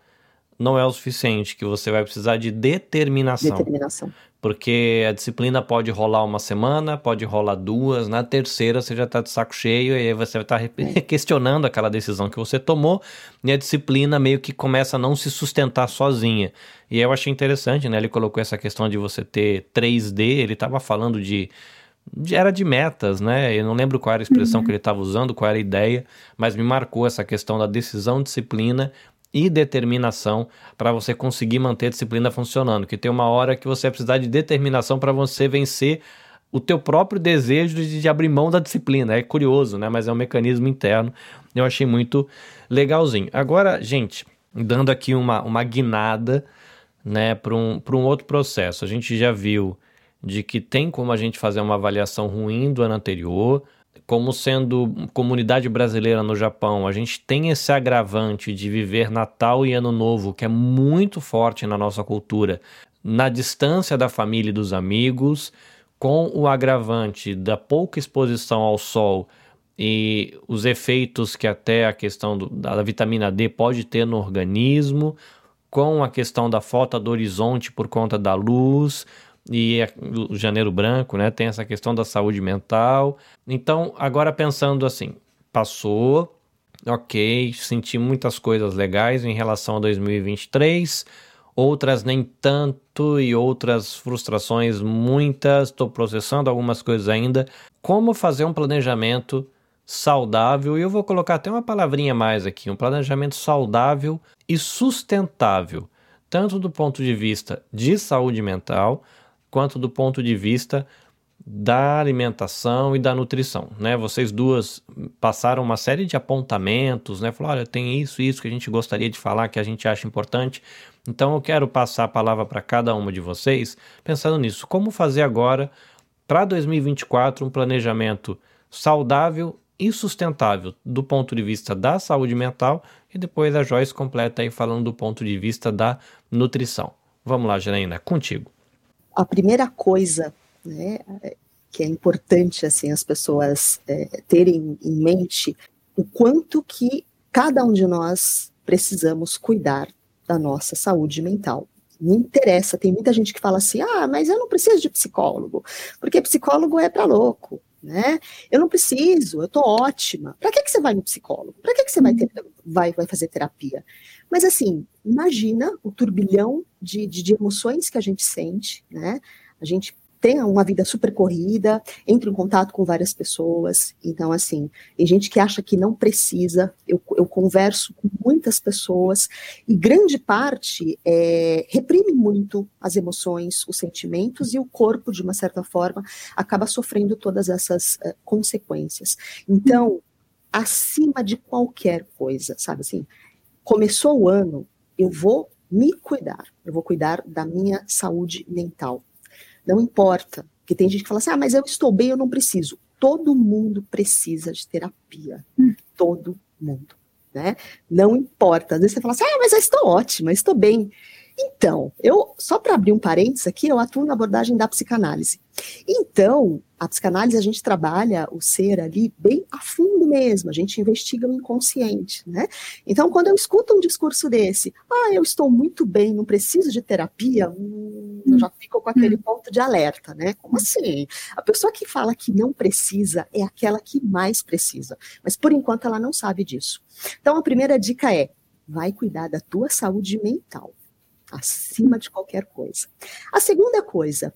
não é o suficiente, que você vai precisar de determinação. Determinação. Porque a disciplina pode rolar uma semana, pode rolar duas, na terceira você já está de saco cheio e aí você vai estar tá é. questionando aquela decisão que você tomou e a disciplina meio que começa a não se sustentar sozinha. E eu achei interessante, né? Ele colocou essa questão de você ter 3D, ele estava falando de era de metas, né? Eu não lembro qual era a expressão uhum. que ele estava usando, qual era a ideia, mas me marcou essa questão da decisão, disciplina e determinação para você conseguir manter a disciplina funcionando. Que tem uma hora que você vai precisar de determinação para você vencer o teu próprio desejo de, de, abrir mão da disciplina. É curioso, né? Mas é um mecanismo interno. Eu achei muito legalzinho. Agora, gente, dando aqui uma, uma guinada né, para um, um outro processo. A gente já viu de que tem como a gente fazer uma avaliação ruim do ano anterior. Como sendo comunidade brasileira no Japão, a gente tem esse agravante de viver Natal e Ano Novo, que é muito forte na nossa cultura, na distância da família e dos amigos, com o agravante da pouca exposição ao sol e os efeitos que até a questão do, da vitamina D pode ter no organismo, com a questão da falta do horizonte por conta da luz, e o Janeiro Branco, né? Tem essa questão da saúde mental. Então, agora pensando assim, passou, ok, senti muitas coisas legais em relação a 2023, outras nem tanto e outras frustrações muitas, estou processando algumas coisas ainda. Como fazer um planejamento saudável, e eu vou colocar até uma palavrinha mais aqui, um planejamento saudável e sustentável, tanto do ponto de vista de saúde mental, quanto do ponto de vista da alimentação e da nutrição, né? Vocês duas passaram uma série de apontamentos, né? Falaram, olha, tem isso, isso que a gente gostaria de falar, que a gente acha importante. Então eu quero passar a palavra para cada uma de vocês, pensando nisso, como fazer agora para 2024 um planejamento saudável e sustentável do ponto de vista da saúde mental e depois a Joyce completa aí falando do ponto de vista da nutrição. Vamos lá, Janaína, contigo a primeira coisa né, que é importante assim as pessoas é, terem em mente o quanto que cada um de nós precisamos cuidar da nossa saúde mental. Não interessa, tem muita gente que fala assim: ah, mas eu não preciso de psicólogo, porque psicólogo é para louco, né? Eu não preciso, eu tô ótima. Para que, que você vai no psicólogo? Para que, que você vai, ter, vai, vai fazer terapia? Mas assim, imagina o turbilhão de, de, de emoções que a gente sente, né? A gente tem uma vida super corrida, entra em contato com várias pessoas. Então, assim, tem gente que acha que não precisa. Eu, eu converso com muitas pessoas e grande parte é, reprime muito as emoções, os sentimentos e o corpo, de uma certa forma, acaba sofrendo todas essas uh, consequências. Então, acima de qualquer coisa, sabe assim, começou o ano, eu vou me cuidar, eu vou cuidar da minha saúde mental. Não importa, porque tem gente que fala assim: ah, mas eu estou bem, eu não preciso. Todo mundo precisa de terapia. Hum. Todo mundo. Né? Não importa. Às vezes você fala assim: ah, mas eu estou ótima, eu estou bem. Então, eu só para abrir um parênteses aqui, eu atuo na abordagem da psicanálise. Então, a psicanálise a gente trabalha o ser ali bem a fundo mesmo, a gente investiga o inconsciente, né? Então, quando eu escuto um discurso desse, ah, eu estou muito bem, não preciso de terapia, hum, eu já fico com aquele hum. ponto de alerta, né? Como assim? A pessoa que fala que não precisa é aquela que mais precisa, mas por enquanto ela não sabe disso. Então, a primeira dica é: vai cuidar da tua saúde mental acima de qualquer coisa. A segunda coisa,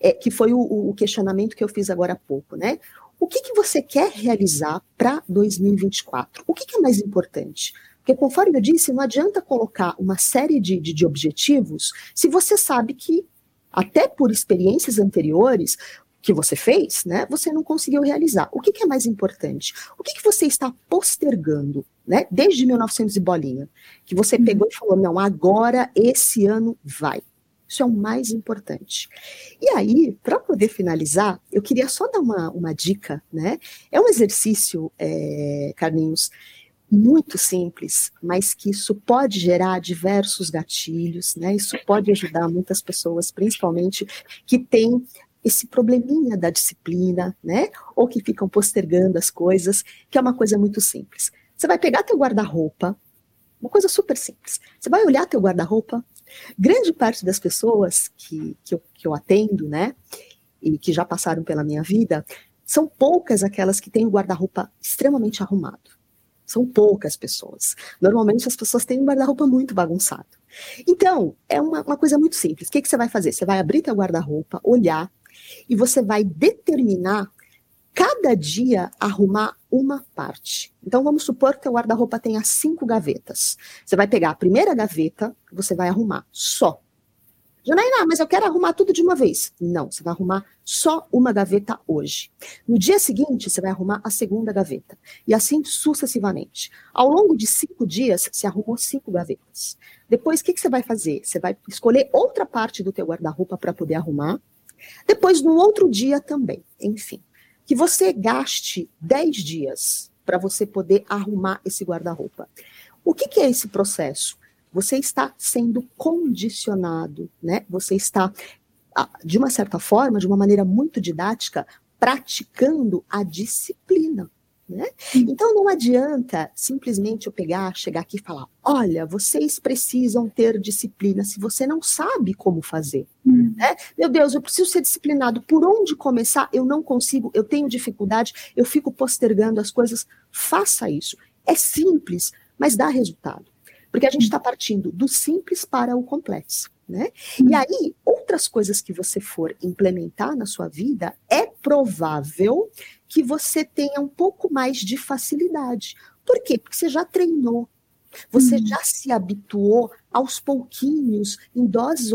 é, que foi o, o, questionamento que eu fiz agora há pouco, né? O que, que você quer realizar para 2024? O que, que, é mais importante? Porque, conforme eu disse, não adianta colocar uma série de, de, de objetivos se você sabe que, até por experiências anteriores, que você fez, né, você não conseguiu realizar. O que, que é mais importante? O que, que você está postergando, né, desde 1900 e bolinha, que você uhum. pegou e falou, não, agora esse ano vai. Isso é o mais importante. E aí, para poder finalizar, eu queria só dar uma, uma dica, né? É um exercício, é, Carlinhos, muito simples, mas que isso pode gerar diversos gatilhos, né? Isso pode ajudar muitas pessoas, principalmente que têm esse probleminha da disciplina, né? Ou que ficam postergando as coisas, que é uma coisa muito simples. Você vai pegar teu guarda-roupa, uma coisa super simples. Você vai olhar teu guarda-roupa. Grande parte das pessoas que, que, eu, que eu atendo, né? E que já passaram pela minha vida, são poucas aquelas que têm o guarda-roupa extremamente arrumado. São poucas pessoas. Normalmente as pessoas têm um guarda-roupa muito bagunçado. Então, é uma, uma coisa muito simples. O que, que você vai fazer? Você vai abrir teu guarda-roupa, olhar e você vai determinar cada dia arrumar uma parte. Então vamos supor que o guarda-roupa tenha cinco gavetas. Você vai pegar a primeira gaveta, você vai arrumar só. Janaína, mas eu quero arrumar tudo de uma vez. Não, você vai arrumar só uma gaveta hoje. No dia seguinte, você vai arrumar a segunda gaveta. E assim sucessivamente. Ao longo de cinco dias, você arrumou cinco gavetas. Depois, o que, que você vai fazer? Você vai escolher outra parte do teu guarda-roupa para poder arrumar. Depois, no outro dia também, enfim. Que você gaste 10 dias para você poder arrumar esse guarda-roupa. O que, que é esse processo? Você está sendo condicionado, né? Você está, de uma certa forma, de uma maneira muito didática, praticando a disciplina. Né? Então não adianta simplesmente eu pegar, chegar aqui e falar: olha, vocês precisam ter disciplina se você não sabe como fazer. Hum. Né? Meu Deus, eu preciso ser disciplinado. Por onde começar? Eu não consigo, eu tenho dificuldade, eu fico postergando as coisas. Faça isso. É simples, mas dá resultado. Porque a gente está partindo do simples para o complexo. Né? Hum. E aí, outras coisas que você for implementar na sua vida, é provável que você tenha um pouco mais de facilidade. Por quê? Porque você já treinou, você hum. já se habituou aos pouquinhos, em doses,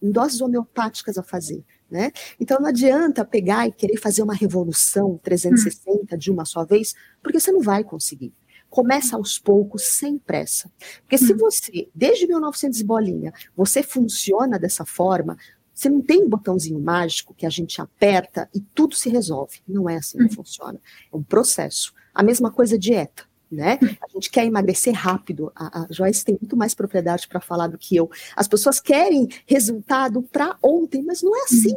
em doses homeopáticas a fazer. Né? Então não adianta pegar e querer fazer uma revolução 360 hum. de uma só vez, porque você não vai conseguir. Começa aos poucos, sem pressa. Porque se hum. você, desde 1900 bolinha, você funciona dessa forma, você não tem um botãozinho mágico que a gente aperta e tudo se resolve. Não é assim que uhum. funciona. É um processo. A mesma coisa dieta. Né? A gente quer emagrecer rápido. A, a Joyce tem muito mais propriedade para falar do que eu. As pessoas querem resultado para ontem, mas não é assim.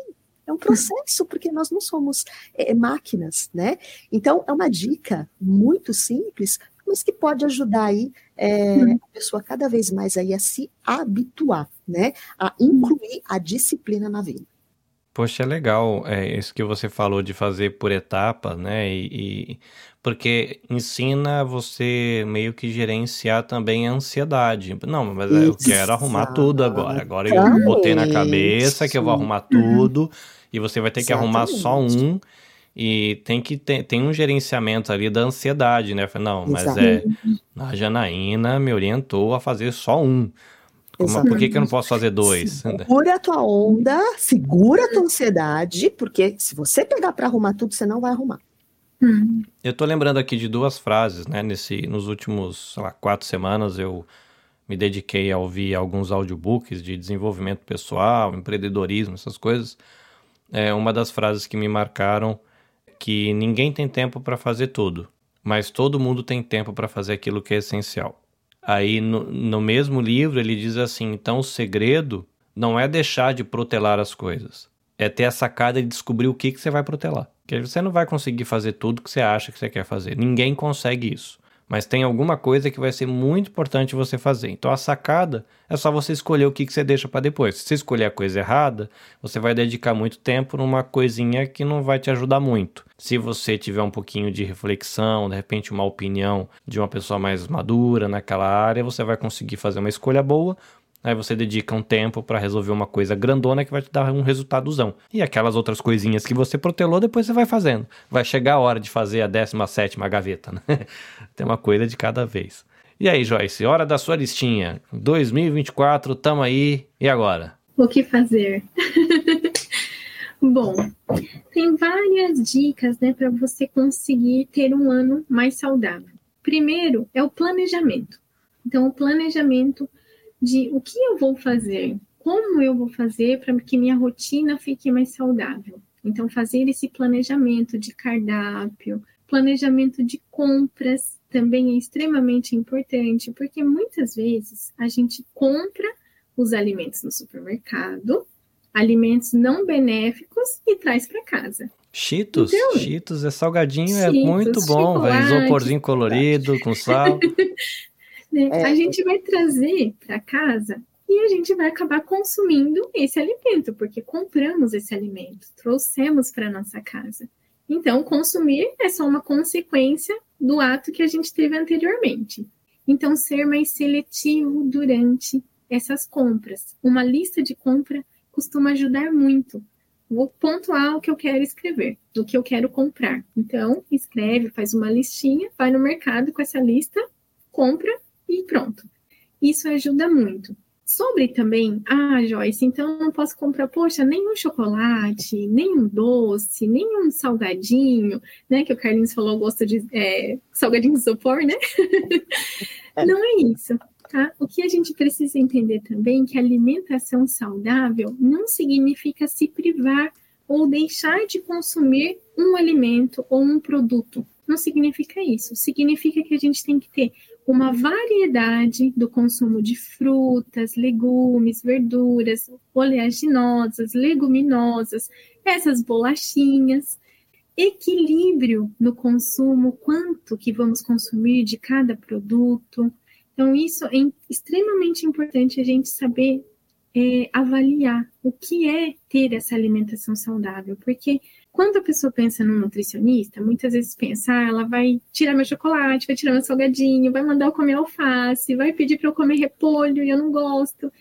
É um processo, porque nós não somos é, máquinas, né? Então, é uma dica muito simples mas que pode ajudar aí é, a pessoa cada vez mais aí a se habituar, né? A incluir a disciplina na vida. Poxa, é legal é, isso que você falou de fazer por etapas, né? E, e, porque ensina você meio que gerenciar também a ansiedade. Não, mas Exato. eu quero arrumar tudo agora. Agora eu botei na cabeça que eu vou arrumar tudo e você vai ter que Exatamente. arrumar só um. E tem que ter tem um gerenciamento ali da ansiedade, né? Não, mas Exato. é. A Janaína me orientou a fazer só um. Como, por que, que eu não posso fazer dois? Segura a tua onda, segura a tua ansiedade, porque se você pegar para arrumar tudo, você não vai arrumar. Eu tô lembrando aqui de duas frases, né? Nesse, nos últimos, sei lá, quatro semanas eu me dediquei a ouvir alguns audiobooks de desenvolvimento pessoal, empreendedorismo, essas coisas, é uma das frases que me marcaram que ninguém tem tempo para fazer tudo, mas todo mundo tem tempo para fazer aquilo que é essencial. Aí no, no mesmo livro ele diz assim: então o segredo não é deixar de protelar as coisas, é ter a sacada de descobrir o que, que você vai protelar. Porque você não vai conseguir fazer tudo que você acha que você quer fazer. Ninguém consegue isso mas tem alguma coisa que vai ser muito importante você fazer. Então a sacada é só você escolher o que, que você deixa para depois. Se você escolher a coisa errada, você vai dedicar muito tempo numa coisinha que não vai te ajudar muito. Se você tiver um pouquinho de reflexão, de repente uma opinião de uma pessoa mais madura naquela área, você vai conseguir fazer uma escolha boa, Aí você dedica um tempo para resolver uma coisa grandona que vai te dar um resultadozão. E aquelas outras coisinhas que você protelou, depois você vai fazendo. Vai chegar a hora de fazer a 17 gaveta, né? Tem uma coisa de cada vez. E aí, Joyce, hora da sua listinha. 2024, tamo aí. E agora? O que fazer? Bom, tem várias dicas, né, para você conseguir ter um ano mais saudável. Primeiro é o planejamento. Então, o planejamento de o que eu vou fazer, como eu vou fazer para que minha rotina fique mais saudável. Então, fazer esse planejamento de cardápio, planejamento de compras também é extremamente importante, porque muitas vezes a gente compra os alimentos no supermercado, alimentos não benéficos e traz para casa. Cheetos, então, Cheetos é salgadinho, Cheetos, é muito bom, velho. Isoporzinho colorido, com sal. Né? É. A gente vai trazer para casa e a gente vai acabar consumindo esse alimento, porque compramos esse alimento, trouxemos para nossa casa. Então, consumir é só uma consequência do ato que a gente teve anteriormente. Então, ser mais seletivo durante essas compras. Uma lista de compra costuma ajudar muito. Vou pontuar o que eu quero escrever, do que eu quero comprar. Então, escreve, faz uma listinha, vai no mercado com essa lista, compra e pronto. Isso ajuda muito. Sobre também, ah, Joyce, então não posso comprar, poxa, nenhum chocolate, nenhum doce, nenhum salgadinho, né? Que o Carlinhos falou, gosta de é, salgadinho de isopor, né? É. Não é isso, tá? O que a gente precisa entender também é que alimentação saudável não significa se privar ou deixar de consumir um alimento ou um produto. Não significa isso. Significa que a gente tem que ter uma variedade do consumo de frutas, legumes, verduras, oleaginosas, leguminosas, essas bolachinhas, equilíbrio no consumo, quanto que vamos consumir de cada produto. Então, isso é extremamente importante a gente saber é, avaliar o que é ter essa alimentação saudável, porque quando a pessoa pensa no nutricionista, muitas vezes pensa, ah, ela vai tirar meu chocolate, vai tirar meu salgadinho, vai mandar eu comer alface, vai pedir para eu comer repolho e eu não gosto.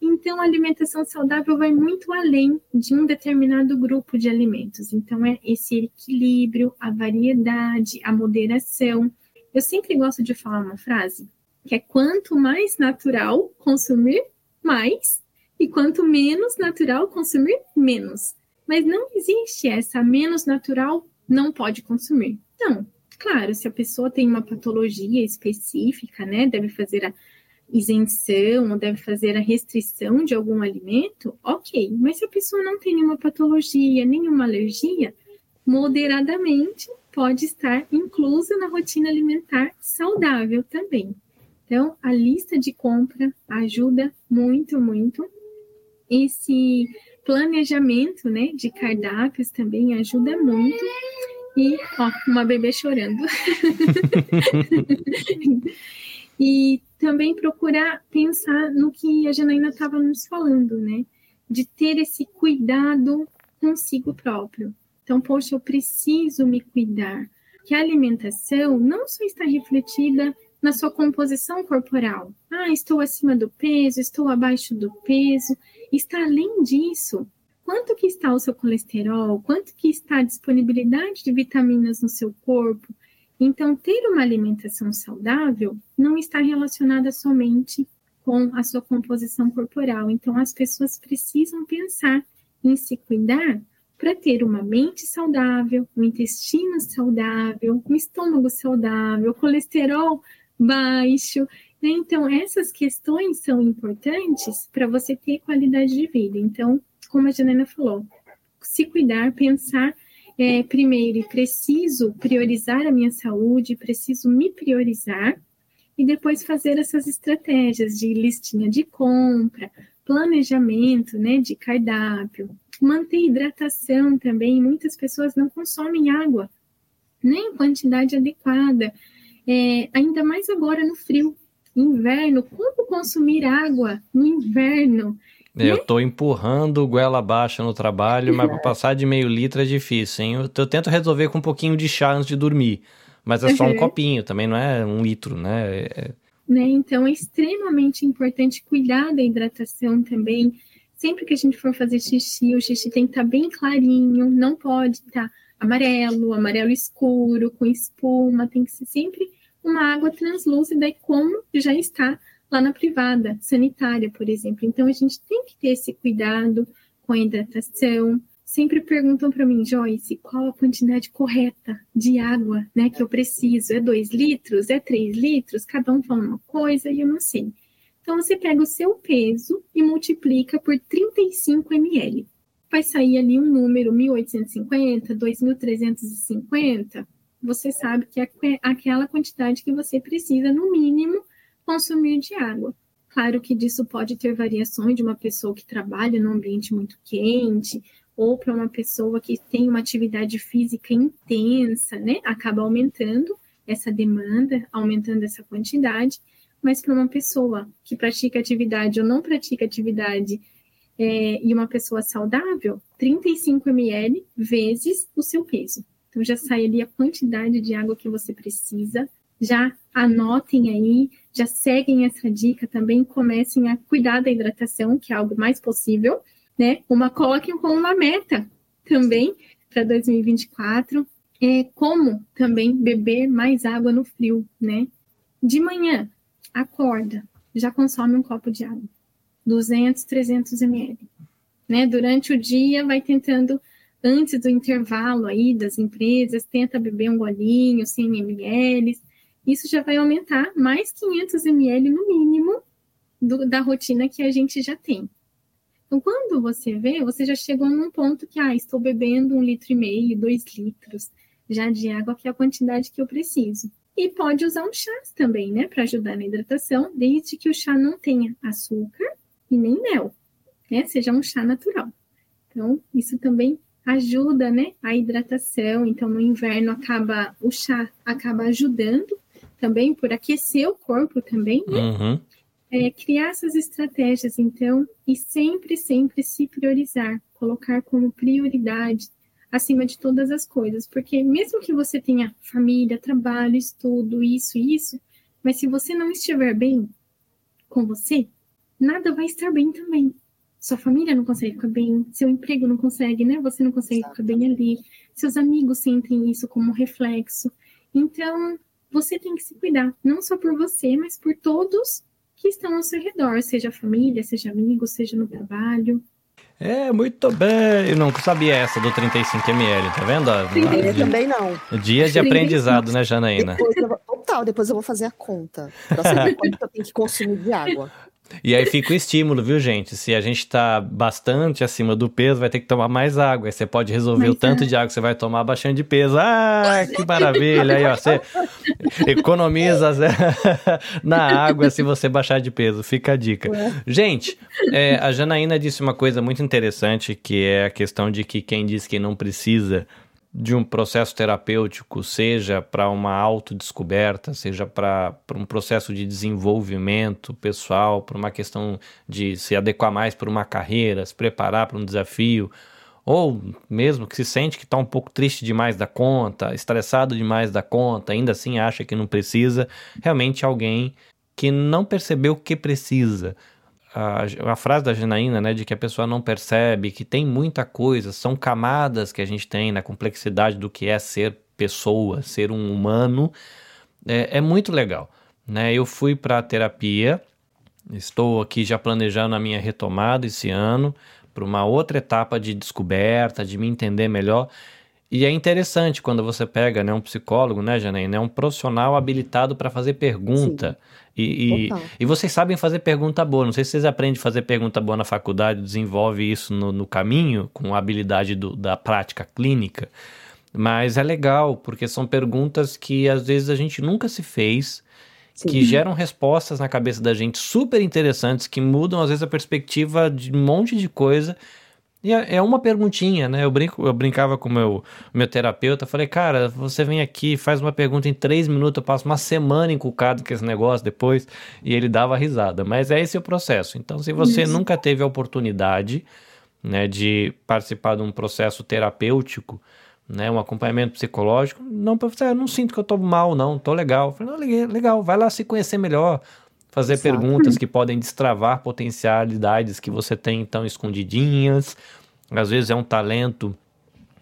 Então, a alimentação saudável vai muito além de um determinado grupo de alimentos. Então, é esse equilíbrio, a variedade, a moderação. Eu sempre gosto de falar uma frase que é quanto mais natural consumir, mais, e quanto menos natural consumir, menos. Mas não existe essa menos natural, não pode consumir. Não, claro, se a pessoa tem uma patologia específica, né, deve fazer a isenção ou deve fazer a restrição de algum alimento, ok. Mas se a pessoa não tem nenhuma patologia, nenhuma alergia, moderadamente pode estar inclusa na rotina alimentar saudável também. Então, a lista de compra ajuda muito, muito. Esse planejamento, né, de cardápios também ajuda muito. E, ó, uma bebê chorando. e também procurar pensar no que a Janaína estava nos falando, né? De ter esse cuidado consigo próprio. Então, poxa, eu preciso me cuidar. Que a alimentação não só está refletida na sua composição corporal. Ah, estou acima do peso, estou abaixo do peso está além disso. Quanto que está o seu colesterol? Quanto que está a disponibilidade de vitaminas no seu corpo? Então, ter uma alimentação saudável não está relacionada somente com a sua composição corporal. Então, as pessoas precisam pensar em se cuidar para ter uma mente saudável, um intestino saudável, um estômago saudável, colesterol baixo? Então, essas questões são importantes para você ter qualidade de vida. Então, como a Janena falou, se cuidar, pensar é, primeiro, preciso priorizar a minha saúde, preciso me priorizar, e depois fazer essas estratégias de listinha de compra, planejamento, né, de cardápio, manter hidratação também. Muitas pessoas não consomem água, nem em quantidade adequada, é, ainda mais agora no frio. Inverno, como consumir água no inverno? É, eu tô empurrando goela abaixo no trabalho, mas para passar de meio litro é difícil, hein? Eu, eu, tento resolver com um pouquinho de chá antes de dormir, mas é só um uhum. copinho, também não é um litro, né? É... né? Então é extremamente importante cuidar da hidratação também. Sempre que a gente for fazer xixi, o xixi tem que estar tá bem clarinho, não pode estar tá amarelo, amarelo escuro, com espuma, tem que ser sempre uma água translúcida e como já está lá na privada, sanitária, por exemplo. Então a gente tem que ter esse cuidado com a hidratação. Sempre perguntam para mim, Joyce, qual a quantidade correta de água né, que eu preciso? É 2 litros? É 3 litros? Cada um fala uma coisa e eu não sei. Então você pega o seu peso e multiplica por 35 ml. Vai sair ali um número 1850, 2350 você sabe que é aquela quantidade que você precisa, no mínimo, consumir de água. Claro que disso pode ter variações de uma pessoa que trabalha num ambiente muito quente, ou para uma pessoa que tem uma atividade física intensa, né? Acaba aumentando essa demanda, aumentando essa quantidade, mas para uma pessoa que pratica atividade ou não pratica atividade é, e uma pessoa saudável, 35 ml vezes o seu peso. Então já sai ali a quantidade de água que você precisa. Já anotem aí, já seguem essa dica também, comecem a cuidar da hidratação, que é algo mais possível, né? Uma coloquem como uma meta também para 2024. É como também beber mais água no frio, né? De manhã, acorda, já consome um copo de água, 200, 300 ml. Né? Durante o dia, vai tentando antes do intervalo aí das empresas, tenta beber um golinho, 100 ml, isso já vai aumentar mais 500 ml no mínimo do, da rotina que a gente já tem. Então, quando você vê, você já chegou num ponto que, ah, estou bebendo um litro e meio, dois litros já de água, que é a quantidade que eu preciso. E pode usar um chá também, né, para ajudar na hidratação, desde que o chá não tenha açúcar e nem mel, né, seja um chá natural. Então, isso também ajuda, né, a hidratação. Então, no inverno acaba o chá acaba ajudando também por aquecer o corpo também, né? Uhum. É, criar essas estratégias, então, e sempre, sempre se priorizar, colocar como prioridade acima de todas as coisas, porque mesmo que você tenha família, trabalho, estudo, isso isso, mas se você não estiver bem com você, nada vai estar bem também sua família não consegue ficar bem, seu emprego não consegue, né? Você não consegue ficar bem ali, seus amigos sentem isso como reflexo. Então, você tem que se cuidar, não só por você, mas por todos que estão ao seu redor, seja família, seja amigo, seja no trabalho. É, muito bem. Eu não sabia essa do 35ml, tá vendo? Eu também não. Dias de aprendizado, né, Janaína? Depois eu, total, depois eu vou fazer a conta. Pra saber quanto eu tenho que consumir de água. E aí fica o estímulo, viu, gente? Se a gente tá bastante acima do peso, vai ter que tomar mais água. Aí você pode resolver Mas, o tanto é. de água que você vai tomar baixando de peso. Ah, que maravilha! Aí, ó, você economiza na água se você baixar de peso. Fica a dica. Gente, é, a Janaína disse uma coisa muito interessante, que é a questão de que quem diz que não precisa de um processo terapêutico, seja para uma autodescoberta, seja para um processo de desenvolvimento pessoal, para uma questão de se adequar mais para uma carreira, se preparar para um desafio, ou mesmo que se sente que está um pouco triste demais da conta, estressado demais da conta, ainda assim acha que não precisa, realmente alguém que não percebeu o que precisa, a, a, frase da Janaína, né, de que a pessoa não percebe, que tem muita coisa, são camadas que a gente tem na complexidade do que é ser pessoa, ser um humano, é, é muito legal. Né? Eu fui para terapia, estou aqui já planejando a minha retomada esse ano, para uma outra etapa de descoberta, de me entender melhor. E é interessante quando você pega né, um psicólogo, né, Janaína? É um profissional habilitado para fazer pergunta. E, e, e, vocês sabem fazer pergunta boa. Não sei se vocês aprendem a fazer pergunta boa na faculdade, desenvolve isso no, no caminho, com a habilidade do, da prática clínica. Mas é legal, porque são perguntas que às vezes a gente nunca se fez, Sim. que geram respostas na cabeça da gente super interessantes, que mudam às vezes a perspectiva de um monte de coisa e é, é uma perguntinha, né? Eu, brinco, eu brincava com o meu, meu terapeuta, falei, cara, você vem aqui, faz uma pergunta em três minutos, eu passo uma semana encucado com esse negócio depois, e ele dava risada. Mas é esse o processo. Então, se você Isso. nunca teve a oportunidade né, de participar de um processo terapêutico, né, um acompanhamento psicológico, não, eu não sinto que eu tô mal, não, tô legal. falei, não, legal, vai lá se conhecer melhor, fazer Exato. perguntas que podem destravar potencialidades que você tem então escondidinhas. Às vezes é um talento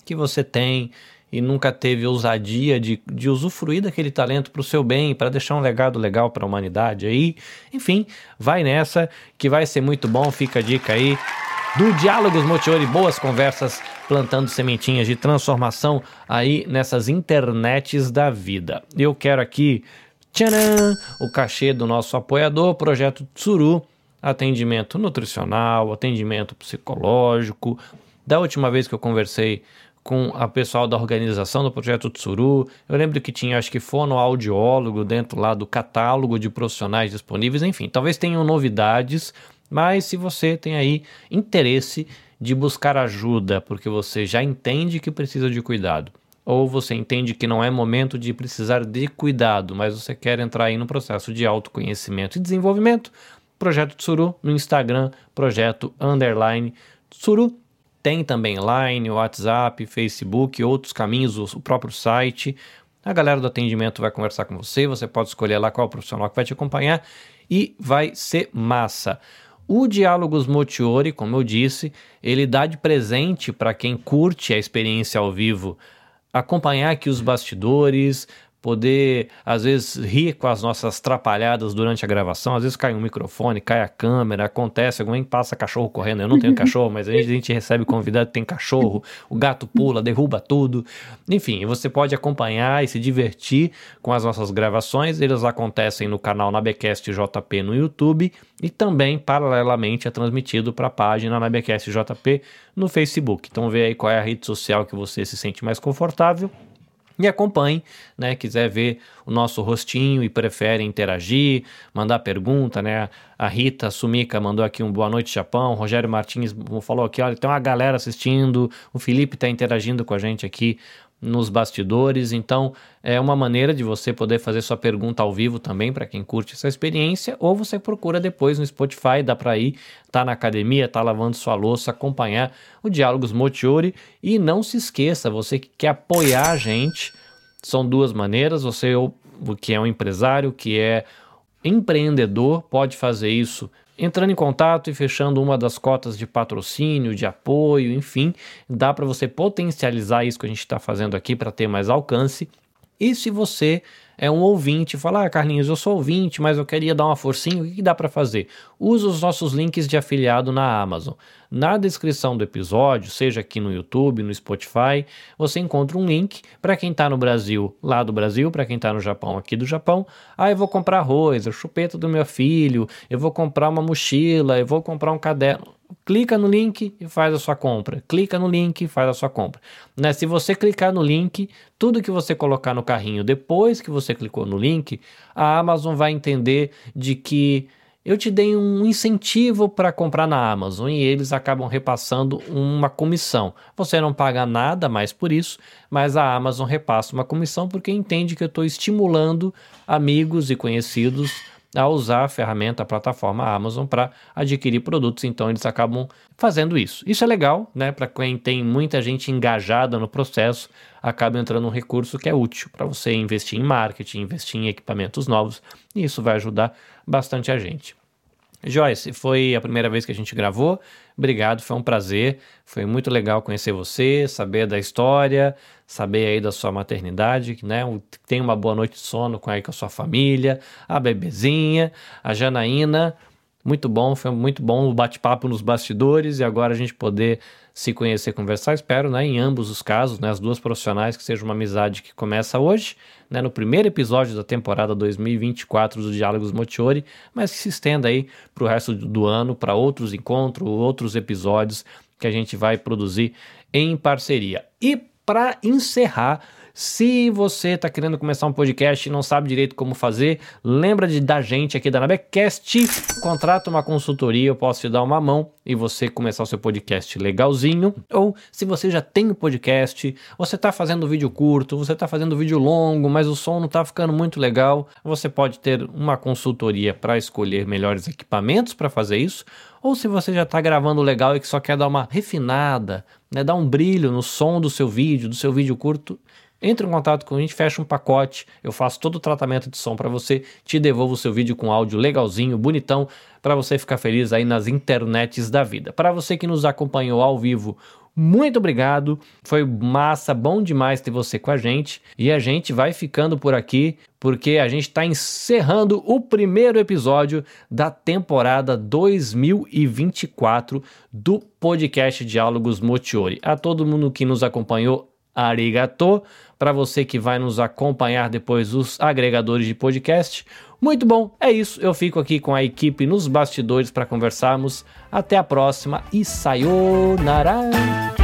que você tem e nunca teve ousadia de, de usufruir daquele talento para o seu bem, para deixar um legado legal para a humanidade aí. Enfim, vai nessa que vai ser muito bom. Fica a dica aí do Diálogos Motiori, boas conversas plantando sementinhas de transformação aí nessas internets da vida. Eu quero aqui Tcharam! O cachê do nosso apoiador, Projeto Tsuru, atendimento nutricional, atendimento psicológico. Da última vez que eu conversei com a pessoal da organização do Projeto Tsuru, eu lembro que tinha, acho que fonoaudiólogo dentro lá do catálogo de profissionais disponíveis, enfim, talvez tenham novidades, mas se você tem aí interesse de buscar ajuda, porque você já entende que precisa de cuidado, ou você entende que não é momento de precisar de cuidado, mas você quer entrar aí no processo de autoconhecimento e desenvolvimento, Projeto Tsuru no Instagram, projeto underline Tsuru. Tem também Line, WhatsApp, Facebook, outros caminhos, o próprio site. A galera do atendimento vai conversar com você, você pode escolher lá qual profissional que vai te acompanhar e vai ser massa. O Diálogos Motiori, como eu disse, ele dá de presente para quem curte a experiência ao vivo acompanhar aqui os bastidores, poder às vezes rir com as nossas trapalhadas durante a gravação, às vezes cai um microfone, cai a câmera, acontece, alguém passa cachorro correndo, eu não tenho cachorro, mas a gente, a gente recebe convidado que tem cachorro, o gato pula, derruba tudo, enfim, você pode acompanhar e se divertir com as nossas gravações, eles acontecem no canal Nabecast JP no YouTube e também paralelamente é transmitido para a página Nabecast JP no Facebook, então vê aí qual é a rede social que você se sente mais confortável e acompanhe, né? Quiser ver o nosso rostinho e prefere interagir, mandar pergunta, né? A Rita Sumica mandou aqui um boa noite, Japão. O Rogério Martins falou aqui: olha, tem uma galera assistindo. O Felipe está interagindo com a gente aqui nos bastidores. Então, é uma maneira de você poder fazer sua pergunta ao vivo também para quem curte essa experiência, ou você procura depois no Spotify, dá para ir, tá na academia, tá lavando sua louça, acompanhar o Diálogos Motiori e não se esqueça, você que quer apoiar a gente, são duas maneiras, você que é um empresário, que é empreendedor, pode fazer isso entrando em contato e fechando uma das cotas de patrocínio, de apoio, enfim, dá para você potencializar isso que a gente está fazendo aqui para ter mais alcance. E se você é um ouvinte, fala, ah, Carlinhos, eu sou ouvinte, mas eu queria dar uma forcinha, o que, que dá para fazer? Use os nossos links de afiliado na Amazon. Na descrição do episódio, seja aqui no YouTube, no Spotify, você encontra um link para quem está no Brasil, lá do Brasil, para quem está no Japão, aqui do Japão. Ah, eu vou comprar arroz, a chupeta do meu filho, eu vou comprar uma mochila, eu vou comprar um caderno clica no link e faz a sua compra. Clica no link e faz a sua compra. Né? Se você clicar no link, tudo que você colocar no carrinho depois que você clicou no link, a Amazon vai entender de que eu te dei um incentivo para comprar na Amazon e eles acabam repassando uma comissão. Você não paga nada mais por isso, mas a Amazon repassa uma comissão porque entende que eu estou estimulando amigos e conhecidos a usar a ferramenta, a plataforma Amazon para adquirir produtos, então eles acabam fazendo isso. Isso é legal, né? Para quem tem muita gente engajada no processo, acaba entrando um recurso que é útil para você investir em marketing, investir em equipamentos novos, e isso vai ajudar bastante a gente. Joyce, foi a primeira vez que a gente gravou. Obrigado, foi um prazer. Foi muito legal conhecer você, saber da história, saber aí da sua maternidade, né? Tem uma boa noite de sono com aí com a sua família, a bebezinha, a Janaína. Muito bom, foi muito bom o bate-papo nos bastidores e agora a gente poder se conhecer, conversar, espero, né, em ambos os casos, né, as duas profissionais, que seja uma amizade que começa hoje, né, no primeiro episódio da temporada 2024 dos Diálogos Motiori, mas que se estenda aí para o resto do ano, para outros encontros, outros episódios que a gente vai produzir em parceria. E para encerrar, se você está querendo começar um podcast e não sabe direito como fazer, lembra de da gente aqui da Nabecast, contrata uma consultoria, eu posso te dar uma mão e você começar o seu podcast legalzinho. Ou se você já tem um podcast, você está fazendo vídeo curto, você está fazendo vídeo longo, mas o som não está ficando muito legal, você pode ter uma consultoria para escolher melhores equipamentos para fazer isso. Ou se você já está gravando legal e que só quer dar uma refinada, né, dar um brilho no som do seu vídeo, do seu vídeo curto, entre em contato com a gente, fecha um pacote, eu faço todo o tratamento de som para você, te devolvo o seu vídeo com áudio legalzinho, bonitão, para você ficar feliz aí nas internets da vida. Para você que nos acompanhou ao vivo, muito obrigado. Foi massa, bom demais ter você com a gente. E a gente vai ficando por aqui porque a gente está encerrando o primeiro episódio da temporada 2024 do podcast Diálogos Motiori. A todo mundo que nos acompanhou, arigato. Para você que vai nos acompanhar depois os agregadores de podcast. Muito bom, é isso. Eu fico aqui com a equipe nos bastidores para conversarmos. Até a próxima e sayonara!